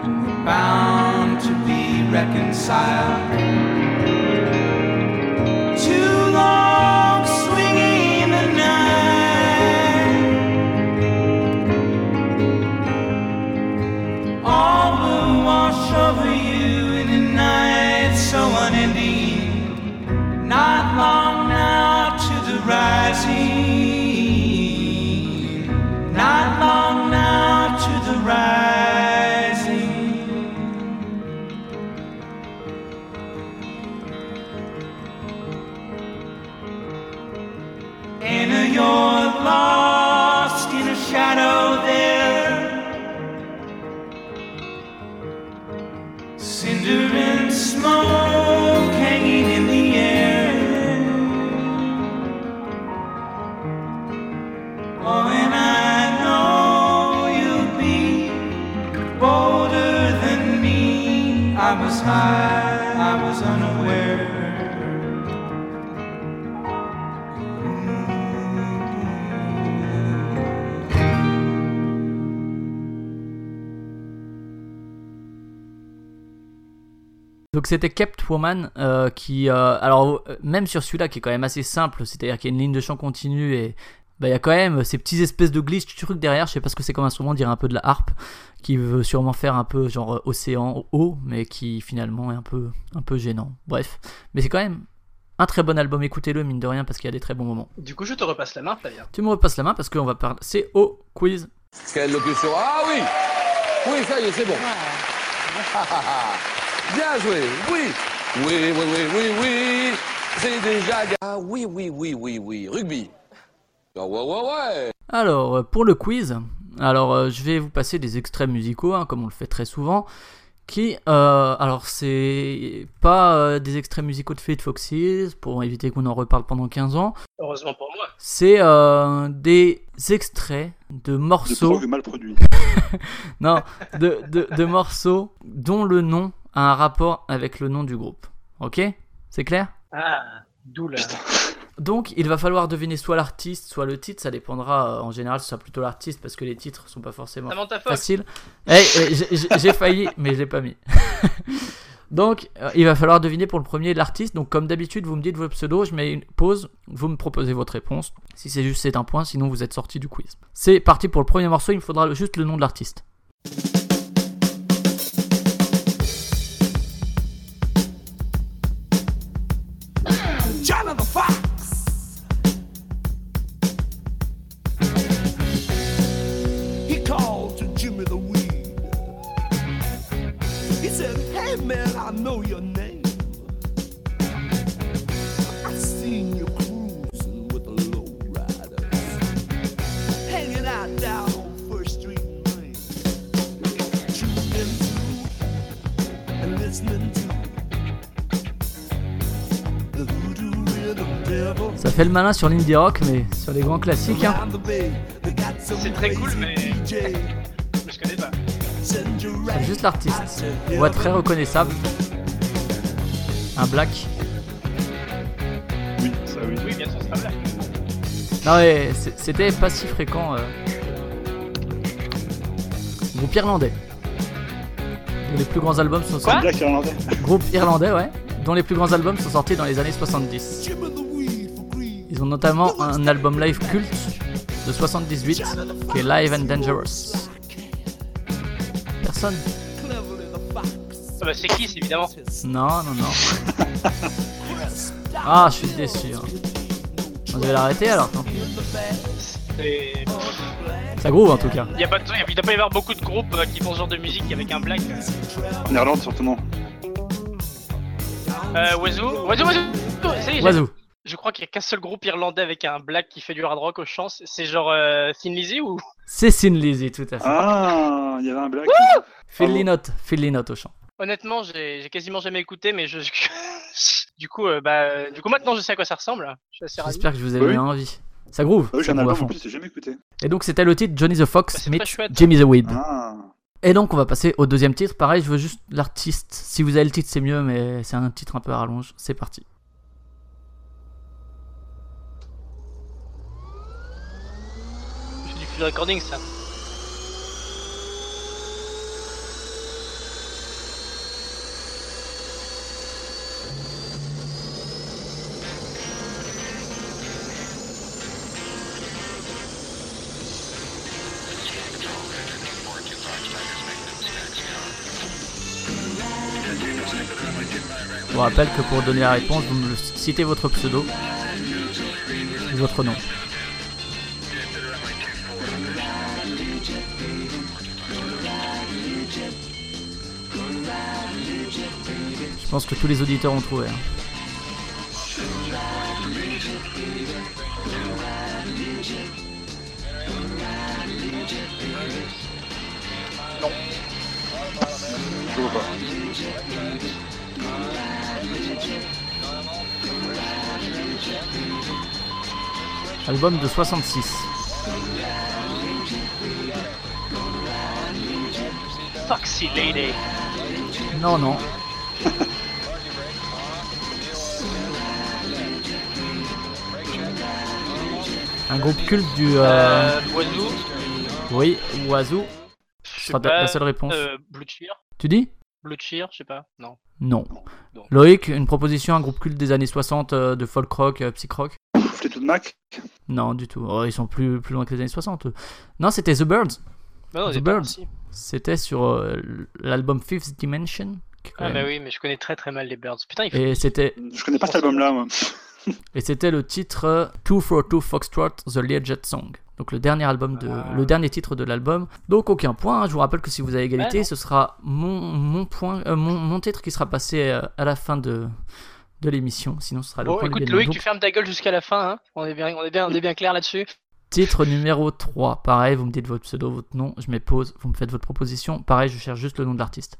And we're bound to be reconciled. C'était Kept Woman euh, qui, euh, alors euh, même sur celui-là qui est quand même assez simple, c'est-à-dire qu'il y a une ligne de chant continue et bah, il y a quand même ces petits espèces de glitch trucs derrière, je sais pas ce que c'est comme instrument, on dirait un peu de la harpe, qui veut sûrement faire un peu genre euh, océan haut, mais qui finalement est un peu, un peu gênant. Bref, mais c'est quand même un très bon album, écoutez-le mine de rien parce qu'il y a des très bons moments. Du coup, je te repasse la main, Flavien. Tu me repasses la main parce qu'on va parler, c'est au quiz. Quelle locution Ah oui Oui, ça y est, c'est bon. Bien joué, oui. Oui, oui, oui, oui, oui. C'est déjà... Ah oui, oui, oui, oui, oui, rugby. Ah ouais, ouais, ouais. Alors, euh, pour le quiz, alors euh, je vais vous passer des extraits musicaux, hein, comme on le fait très souvent, qui, euh, alors c'est pas euh, des extraits musicaux de Fate Foxes, pour éviter qu'on en reparle pendant 15 ans, Heureusement pour moi. c'est euh, des extraits de De morceaux, prog mal produit. non, de, de, de morceaux dont le nom a un rapport avec le nom du groupe. Ok? C'est clair? Ah, d'où. Donc, il va falloir deviner soit l'artiste, soit le titre. Ça dépendra. euh, en général, ce sera plutôt l'artiste parce que les titres sont pas forcément faciles. Eh, eh, j'ai- failli, mais je l'ai pas mis. Donc, euh, il va falloir deviner pour le premier l'artiste. Donc, comme d'habitude, vous me dites vos pseudos, je mets une pause, vous me proposez votre réponse. Si c'est juste, c'est un point, sinon vous êtes sorti du quiz. C'est parti pour le premier morceau, il me faudra juste le nom de l'artiste. Fait le malin sur l'indie rock, mais sur les grands classiques. hein. C'est très cool, mais- Mais je connais pas. C'est juste l'artiste. Voix très reconnaissable. Un black. Oui, ça oui. Oui, bien sûr, c'est pas black. Non, mais c'était pas si fréquent. euh. Groupe irlandais. Dont les plus grands albums sont sortis. Black irlandais. Groupe irlandais, ouais. Dont les plus grands albums sont sortis dans les années 70. Ils ont notamment un album live culte de 78 qui est Live and Dangerous. Personne Ah bah, c'est Kiss, évidemment. Non, non, non. Ah, je suis déçu. hein. On devait l'arrêter alors, tant pis. C'est- Ça groove en tout cas. Il n'y a, pas de- il doit pas y avoir beaucoup de groupes euh, qui font ce genre de musique avec un black. euh. En Irlande, surtout non. Euh, Wazoo Wazoo, Wazoo Ça y est, j'ai- Oiseau. Je crois qu'il y a qu'un seul groupe irlandais avec un black qui fait du hard rock au chant. C'est- genre euh, Thin Lizzy ou? C'est Sin Lizzy, tout à fait. Ah, il y avait un black. Phil bravo. Lynott, Phil Lynott au chant. Honnêtement, j'ai quasiment jamais écouté, mais je. du coup, euh, bah, euh, du coup, maintenant, je sais à quoi ça ressemble. Je suis assez ravi. J'espère que je vous ai Oui. donné envie. Ça groove. Oui, album fond. en plus, j'ai jamais écouté. Et donc c'était le titre Johnny the Fox, Bah, Mitch. Jimmy the Weed. Ah. Et donc on va passer au deuxième titre. Pareil, je veux juste l'artiste. Si vous avez le titre, c'est mieux, mais c'est un titre un peu à rallonge. C'est parti. Recording, ça. Je vous rappelle que pour donner la réponse, vous me citez votre pseudo ou votre nom. Je pense que tous les auditeurs ont trouvé. hein. Je vois pas. Album de 66. Foxy Lady. Non, non. Un groupe culte du. euh, Euh, Wazoo. Oui, Oiseau. Je Ce sera pas. la seule réponse. Euh, Blue Cheer. Tu dis? Blue Cheer, je sais pas. Non. Non. Non. Loïc, une proposition, un groupe culte des années 60 euh, de folk rock, euh, psych rock? Fleetwood Mac. Non, du tout. Oh, ils sont plus, plus loin que les années 60. eux. Non, c'était The Birds. Bah non, The Birds. aussi. C'était sur euh, l'album Fifth Dimension. Ah bah oui, mais je connais très très mal les Birds. Putain, il faut... Et c'était Je connais pas cet album-là, moi. Et c'était le titre euh, Two for Two Foxtrot The Legend Song. Donc le dernier album de Ah. le dernier titre de l'album. Donc aucun point. hein. Je vous rappelle que si vous avez égalité, Ah, ce sera mon, mon point euh, mon, mon titre qui sera passé euh, à la fin de de l'émission. Sinon ce sera le Bon, point écoute, gagnant. Loïc, Donc, tu fermes ta gueule jusqu'à la fin, hein. On est bien, on est bien, on est bien clair là-dessus. Titre numéro 3. Pareil, vous me dites votre pseudo, votre nom, je mets pause, vous me faites votre proposition. Pareil, je cherche juste le nom de l'artiste.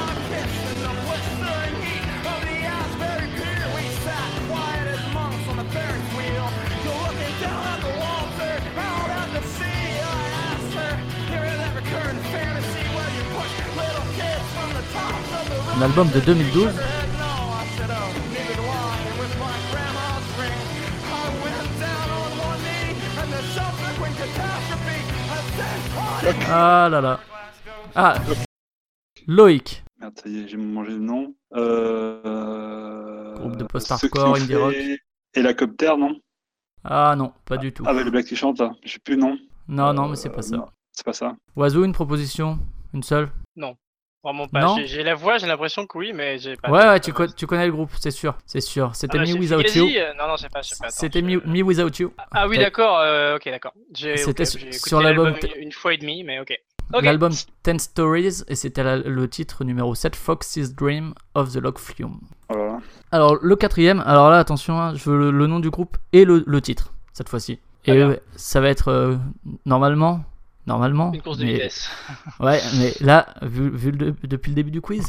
catastrophe has sent on Ah là là. Ah, Loïc. Merde, ça y est, j'ai mangé le nom. Euh... Groupe de post-hardcore, indie rock. Hélicoptère, non? Ah non, pas du tout. Ah, ouais, le black qui chante, là. Je sais plus, non? Non, non, mais c'est pas ça. Non, c'est pas ça. Oiseau, une proposition? Une seule? Non. Vraiment pas. Non. J'ai- la voix, j'ai l'impression que oui, mais j'ai pas. Ouais, ouais, tu, pas- co- tu connais le groupe, c'est sûr, c'est sûr. C'était Ah, Me Without Fugazi, You. euh, Non, non, c'est pas. c'est pas, C'était je- Me, Me Without You. Ah oui, Et- d'accord. euh, ok, d'accord. J'ai C'était ok, sur- l'album une, une fois et demie, mais ok. L'album Ten Stories, et c'était la- le titre numéro 7, Fox's Dream of the Log Flume. Voilà. Alors, le quatrième, alors là, attention, hein, je veux le, le nom du groupe et le, le titre, cette fois-ci. Et euh, ça va être euh, normalement. Normalement. Une course de mais- vitesse. Ouais, mais là, vu, vu le- depuis le début du quiz,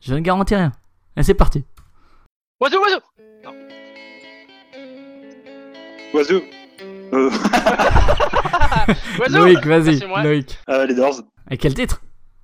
je ne garantis rien. Et c'est parti. Oiseau, oiseau Oiseau. Euh, Oiseau Loïc, Ah, vas-y, moi. Loïc. euh, les Doors. Et quel titre?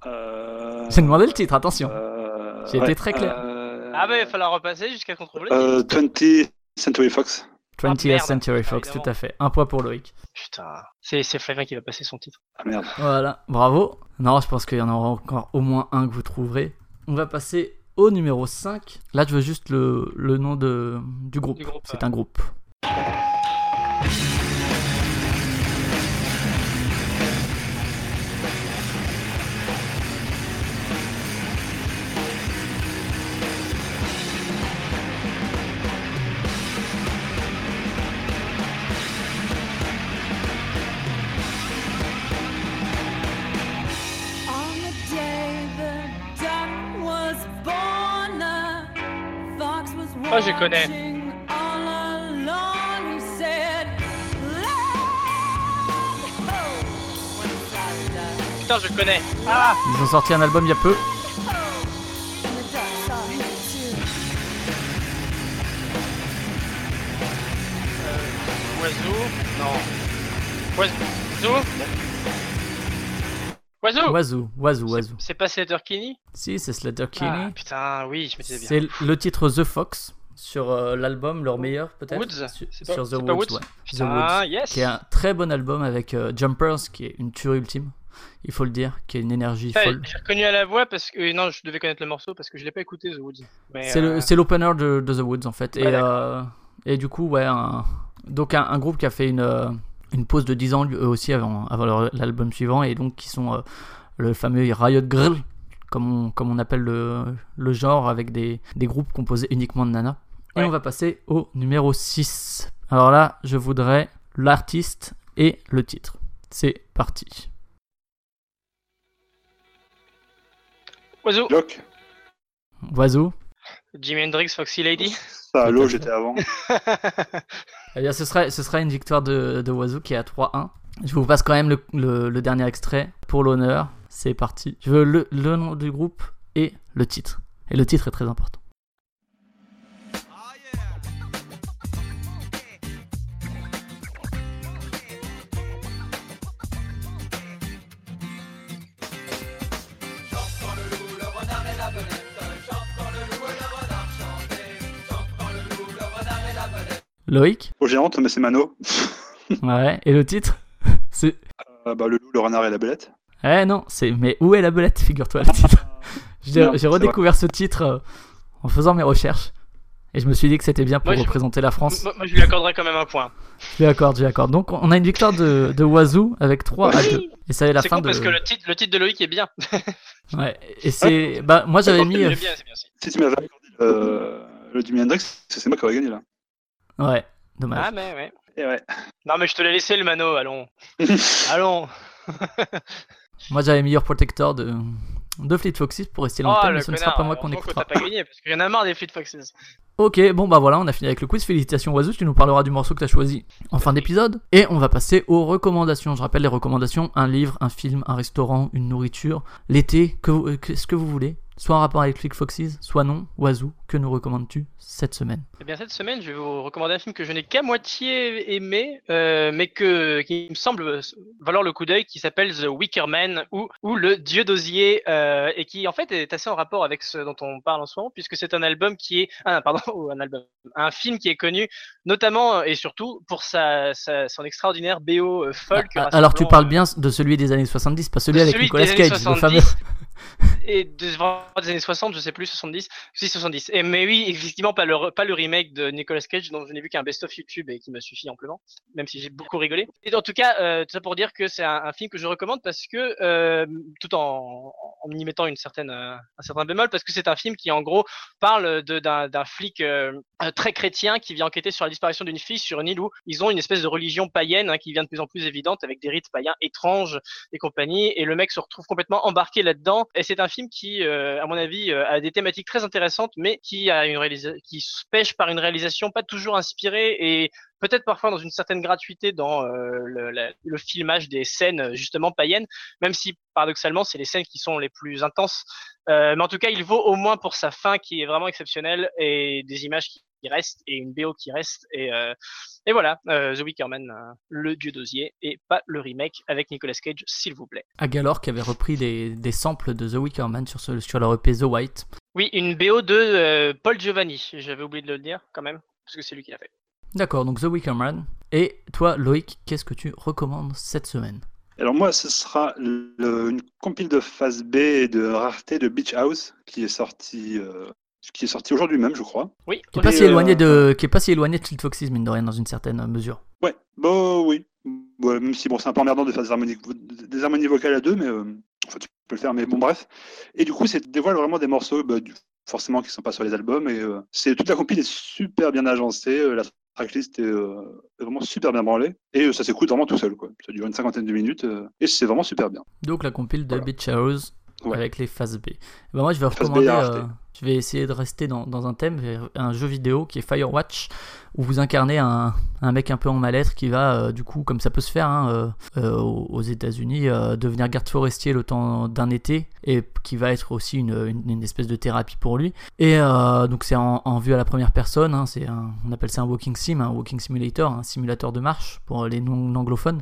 Euh, J'ai demandé le titre, attention. euh, J'ai été très clair. euh, Ah bah il va falloir repasser jusqu'à qu'on trouve le euh, titre. 20th Century Fox. 20th merde. Century Ah, Fox, évidemment. tout à fait. Un point pour Loïc. Putain, c'est Flavien qui va passer son titre. Ah merde. Voilà, bravo. Non, je pense qu'il y en aura encore au moins un que vous trouverez. On va passer au numéro 5. Là, je veux juste le, le nom de, du groupe. Du groupe, C'est ouais. un groupe. The fly died, Putain, je connais. Ah Ils ont sorti un album il y a peu. too. Oiseau? Non. Oiseau? Oiseau? Oiseau, oiseau, oiseau. C'est pas Sleater-Kinney Si, c'est Slater Ah, Kinney. putain, oui, je me disais bien. c'est le titre The Fox sur euh, l'album, leur meilleur peut-être? Sur, C'est pas- sur The Woods, Woods ouais. The Putain, Woods. yes Qui est un très bon album avec euh, Jumpers, qui est une tuerie ultime. Il faut le dire, qui a une énergie folle. J'ai reconnu à la voix parce que. Non, je devais connaître le morceau parce que je l'ai pas écouté, The Woods. C'est euh, c'est l'opener de, de The Woods en fait. Et, et du coup, ouais, un, donc un, un groupe qui a fait une, une pause de 10 ans eux aussi avant, avant l'album suivant et donc qui sont euh, le fameux Riot Grrrl, comme on, comme on appelle le, le genre, avec des, des groupes composés uniquement de nanas. Et Ouais. on va passer au numéro 6. Alors là, je voudrais l'artiste et le titre. C'est parti. Oiseau. Oiseau. Jimi Hendrix, Foxy Lady l'eau, j'étais avant. Eh bien, ce sera, ce sera une victoire de, de Oiseau qui est à 3-1. Je vous passe quand même le, le- le dernier extrait pour l'honneur. C'est parti. Je veux le, le nom du groupe et le titre. Et le titre est très important. Loïc Au géante, mais c'est Mano. Ouais. Et le titre C'est. Euh, bah, le loup, le renard et la belette. Eh non, c'est. Mais où est la belette Figure-toi le titre. J'ai Non, j'ai redécouvert ce titre euh, en faisant mes recherches. Et je me suis dit que c'était bien pour Moi, je- représenter la France. Moi, moi, je lui accorderais quand même un point. Je lui accorde, je lui accorde. Donc on a une victoire de, de Wazoo avec 3 à 2. Et ça est la C'est fin con de. parce que le titre, le titre de Loïc est bien. Ouais. Et c'est. Bah moi j'avais mis. Euh, est bien, c'est bien. aussi. Si tu m'avais accordé le, le Jimi Hendrix, c'est moi qui aurais gagné là. Ouais. Dommage. Ah, mais ouais. Et ouais. Non, mais je te l'ai laissé le mano, allons. allons. Moi j'avais mis Your Protector de, de Fleet Foxes pour rester Oh, longtemps, le mais ce ne sera pas moi qu'on que écoutera. Pas gagné parce qu'il y en a marre des Fleet Foxes. Ok, bon bah voilà, on a fini avec le quiz. Félicitations Wazoo, tu nous parleras du morceau que tu as choisi en fin d'épisode. Et on va passer aux recommandations. Je rappelle les recommandations un livre, un film, un restaurant, une nourriture, l'été, que, vous- que- ce que vous voulez? Soit en rapport avec Flick Foxes, soit non. Wazoo, que nous recommandes-tu cette semaine? Eh bien, cette semaine, je vais vous recommander un film que je n'ai qu'à moitié aimé, euh, mais que, qui me semble valoir le coup d'œil, qui s'appelle The Wicker Man ou, ou Le Dieu d'osier, euh, et qui en fait est assez en rapport avec ce dont on parle en ce moment, puisque c'est un album qui est, ah, pardon, un album, un film qui est connu notamment et surtout pour sa, sa- son extraordinaire BO euh, folk. Ah, Alors tu parles bien de celui des années 70, pas celui de avec celui Nicolas Cage, le 70. fameux. et de, vraiment des années 60, je sais plus, 70, si 70. Et, mais oui, effectivement, pas le, remake de Nicolas Cage, dont je n'ai vu qu'un best-of YouTube et qui me suffit amplement, même si j'ai beaucoup rigolé. Et en tout cas, euh, tout ça pour dire que c'est un, film que je recommande parce que, euh, tout en, en y mettant une certaine, euh, un certain bémol, parce que c'est un film qui, en gros, parle d'un flic très chrétien qui vient enquêter sur la disparition d'une fille sur une île où ils ont une espèce de religion païenne hein, qui devient de plus en plus évidente avec des rites païens étranges et compagnie. Et le mec se retrouve complètement embarqué là-dedans. Et c'est un film qui, euh, à mon avis, euh, a des thématiques très intéressantes, mais qui a une qui pêche par une réalisation pas toujours inspirée et peut-être parfois dans une certaine gratuité dans euh, le, filmage des scènes justement païennes, même si paradoxalement c'est les scènes qui sont les plus intenses. Mais en tout cas, il vaut au moins pour sa fin qui est vraiment exceptionnelle et des images qui restent et une BO qui reste et voilà euh, The Wicker Man, euh, le dieu d'osier et pas le remake avec Nicolas Cage s'il vous plaît. Agalor qui avait repris des, des samples de The Wicker Man sur, ce- sur leur EP The White. Oui, une BO de euh, Paul Giovanni. J'avais oublié de le dire quand même parce que c'est lui qui l'a fait. D'accord, donc The Wicker Man. Et toi, Loïc, qu'est-ce que tu recommandes cette semaine? Alors moi, ce sera le- une compile de phase B et de rareté de Beach House qui est sorti, euh, qui est sorti aujourd'hui même, je crois. Oui. qui est, pas si éloigné euh, de, qui est pas si éloigné de Fleet Foxes, mine de rien, dans une certaine mesure. Ouais, bon oui. Ouais, même si bon, c'est un peu emmerdant de faire des harmonies, des harmonies vocales à deux, mais euh, enfin, tu peux le faire, mais bon, bref. Et du coup, ça dévoile vraiment des morceaux, bah, du- forcément, qui sont pas sur les albums. Et euh, c'est toute la compile est super bien agencée, euh, la tracklist est, euh, vraiment super bien branlée, et euh, ça s'écoute vraiment tout seul, quoi. Ça dure une cinquantaine de minutes, euh, et c'est vraiment super bien. Donc la compile de Voilà. Beach House Ouais. avec les phases B. Ben moi, je vais Phase B recommander. Je vais essayer de rester dans, dans un thème, un jeu vidéo qui est Firewatch, où vous incarnez un, un mec un peu en mal-être qui va, euh, du coup, comme ça peut se faire hein, euh, euh, aux États-Unis, devenir garde forestier le temps d'un été, et qui va être aussi une, une, espèce de thérapie pour lui. Et donc c'est en, en vue à la première personne, hein, on appelle ça un walking sim, un walking simulator, un simulateur de marche pour les non-anglophones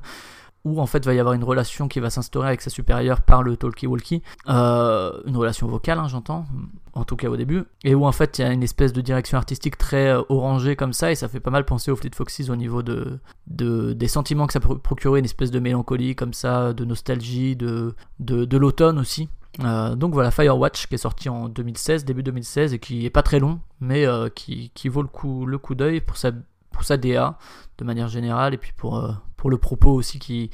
où en fait va y avoir une relation qui va s'instaurer avec sa supérieure par le talkie-walkie, euh, une relation vocale, hein, j'entends, en tout cas au début, et où en fait il y a une espèce de direction artistique très euh, orangée comme ça, et ça fait pas mal penser au Fleet Foxes au niveau de, de des sentiments que ça peut procurer, une espèce de mélancolie comme ça, de nostalgie, de, de, l'automne aussi. Euh, donc voilà, Firewatch qui est sorti en 2016, début 2016, et qui est pas très long, mais qui, qui vaut le coup, le coup d'œil pour sa, pour sa DA de manière générale, et puis pour, pour le propos aussi qui,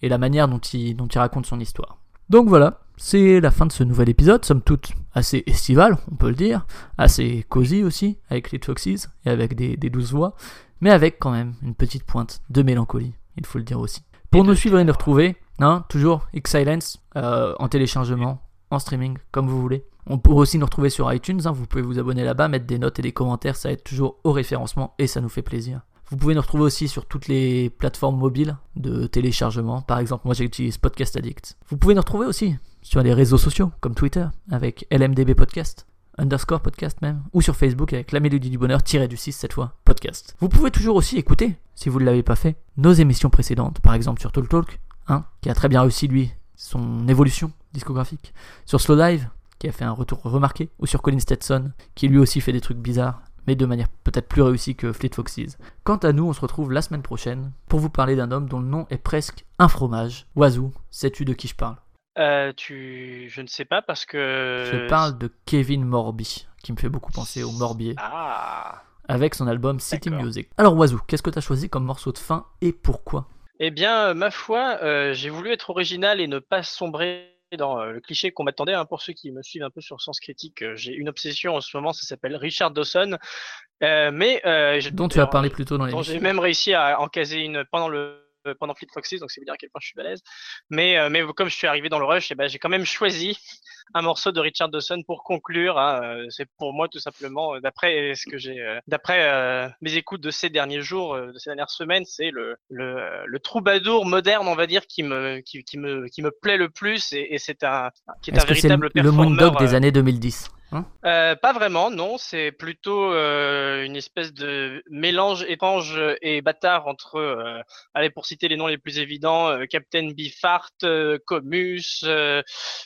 et la manière dont il, dont il raconte son histoire. Donc voilà, c'est la fin de ce nouvel épisode, somme toute assez estival, on peut le dire, assez cosy aussi, avec les Foxes et avec des, des douces voix, mais avec quand même une petite pointe de mélancolie, il faut le dire aussi. Pour Et nous suivre et nous retrouver, hein, toujours X-Silence, euh, en téléchargement, en streaming, comme vous voulez. On peut aussi nous retrouver sur iTunes, hein, vous pouvez vous abonner là-bas, mettre des notes et des commentaires, ça aide toujours au référencement et ça nous fait plaisir. Vous pouvez nous retrouver aussi sur toutes les plateformes mobiles de téléchargement. Par exemple, moi j'utilise Podcast Addict. Vous pouvez nous retrouver aussi sur les réseaux sociaux comme Twitter avec LMDB Podcast, underscore podcast même, ou sur Facebook avec la mélodie du bonheur tiré du 6 cette fois, podcast. Vous pouvez toujours aussi écouter, si vous ne l'avez pas fait, nos émissions précédentes, par exemple sur Talk Talk, hein, qui a très bien réussi lui son évolution discographique, sur Slowdive, qui a fait un retour remarqué, ou sur Colin Stetson, qui lui aussi fait des trucs bizarres, mais de manière peut-être plus réussie que Fleet Foxes. Quant à nous, on se retrouve la semaine prochaine pour vous parler d'un homme dont le nom est presque un fromage. Oiseau, sais-tu de qui je parle? Euh, tu, je ne sais pas parce que. Je parle de Kevin Morby, qui me fait beaucoup penser au Morbier, Ah. avec son album City. Music. Alors Oiseau, qu'est-ce que tu as choisi comme morceau de fin et pourquoi? Eh bien, euh, ma foi, euh, j'ai voulu être original et ne pas sombrer dans euh, le cliché qu'on m'attendait. hein. Pour ceux qui me suivent un peu sur Sens Critique, euh, j'ai une obsession en ce moment, ça s'appelle Richard Dawson. Euh, mais Dont tu as parlé plus tôt dans l'émission. j'ai même réussi à en caser une pendant le pendant Fleet Foxes, donc c'est vous dire à quel point je suis balèze. Mais, euh, mais comme je suis arrivé dans le rush, eh ben, j'ai quand même choisi un morceau de Richard Dawson pour conclure. hein. Euh, C'est pour moi tout simplement, euh, d'après ce que j'ai, euh, d'après euh, mes écoutes de ces derniers jours, euh, de ces dernières semaines, c'est le, le, euh, le troubadour moderne, on va dire, qui me, qui, qui me, qui me plaît le plus, et, et c'est un, qui est, Est-ce un que c'est le, véritable le performeur. Moondog des euh, années 2010 hein euh, pas vraiment, non. C'est plutôt euh, une espèce de mélange étrange et bâtard entre, euh, allez pour citer les noms les plus évidents, Captain euh, Comus,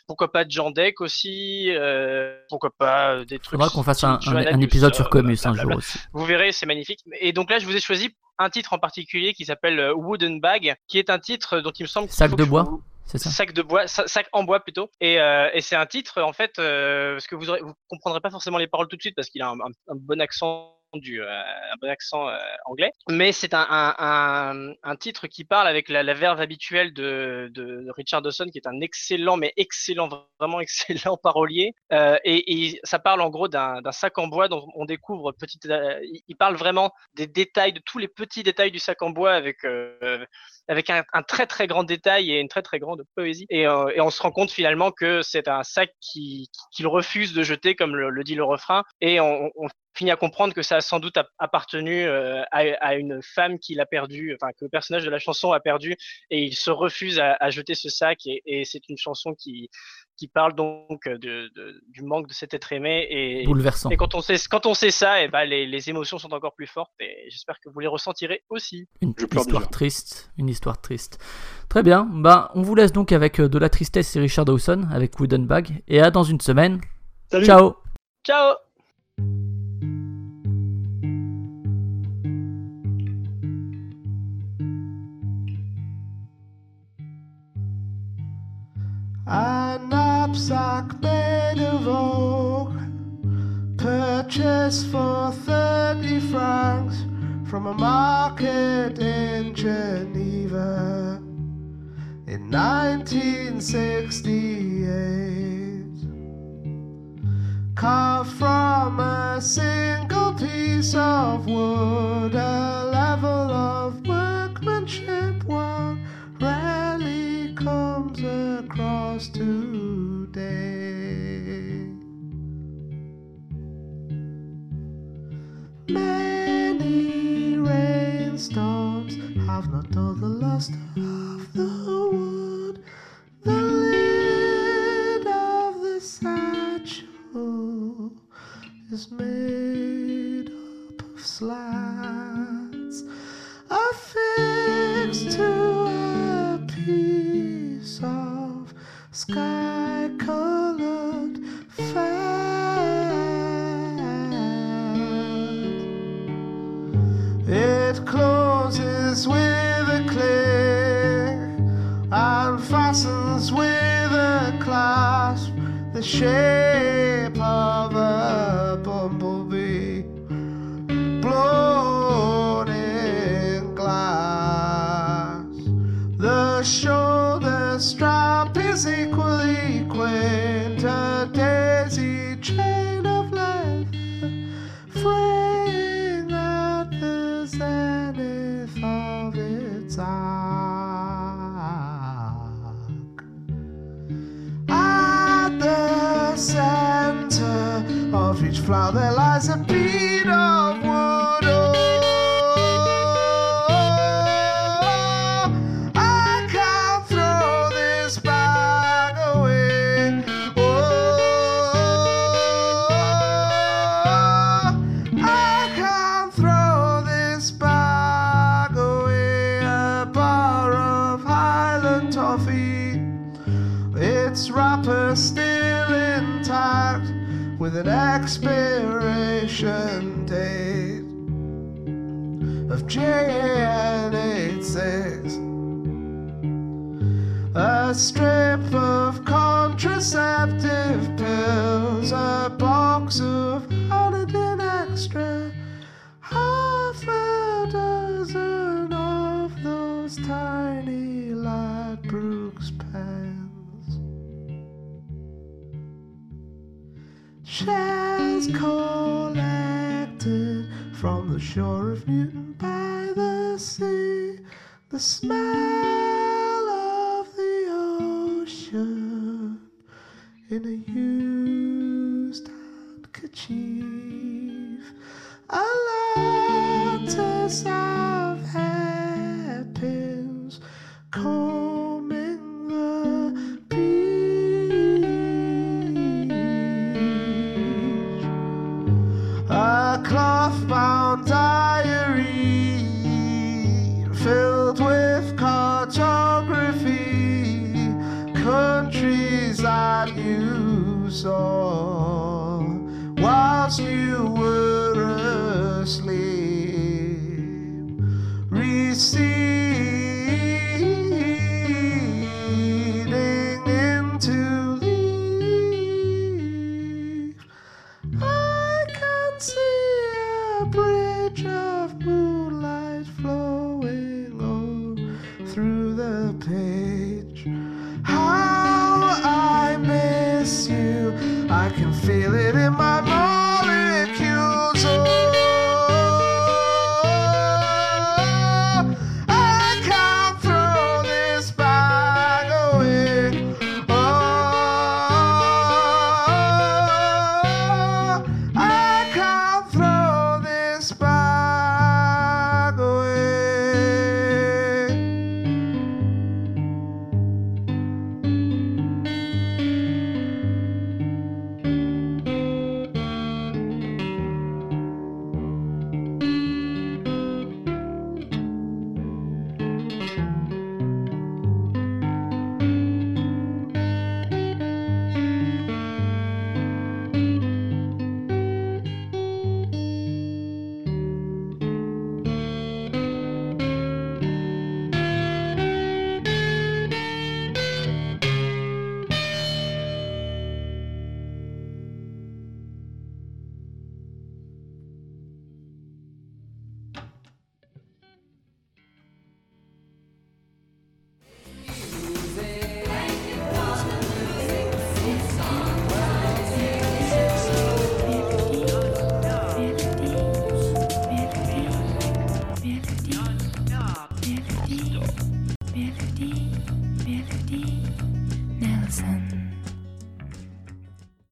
pourquoi pas Jean Deck aussi, pourquoi pas des trucs. Faudra qu'on fasse un, un- Johanna un épisode sur Comus un jour aussi. Vous verrez, c'est magnifique. Et donc là, je vous ai choisi un titre en particulier qui s'appelle Wooden Bag, qui est un titre dont il me semble Sac de bois vous- sac de bois, sa- sac en bois plutôt. Et, euh, et c'est un titre en fait euh, parce que vous aurez, comprendrez pas forcément les paroles tout de suite parce qu'il a un bon accent du euh, un bon accent euh, anglais. Mais c'est un, un, titre qui parle avec la, la verve habituelle de, de Richard Dawson qui est un excellent mais excellent vraiment excellent parolier. Euh, et, ça parle en gros d'un sac en bois dont on découvre petit. il- parle vraiment des détails de tous les petits détails du sac en bois avec avec un, très très grand détail et une très très grande poésie. Et, on se rend compte finalement que c'est un sac qui- qu'il refuse de jeter, comme le, dit le refrain. Et on finit à comprendre que ça a sans doute ap- appartenu euh, à, à une femme qu'il a perdu, enfin que le personnage de la chanson a perdu, et il se refuse à, à jeter ce sac. Et, et c'est une chanson qui qui parle donc de, de- du manque de cet être aimé et, Bouleversant. et quand on sait quand on sait ça, et ben les, les émotions sont encore plus fortes et j'espère que vous les ressentirez aussi. Une histoire triste, une histoire triste. Très bien, bah on vous laisse donc avec euh, de la tristesse et Richard Dawson avec Wooden Bag et à dans une semaine. Salut Ciao. Ciao A knapsack made of oak, purchased for 30 francs from a market in Geneva in 1968. Carved from a single piece of wood, a level in a used handkerchief.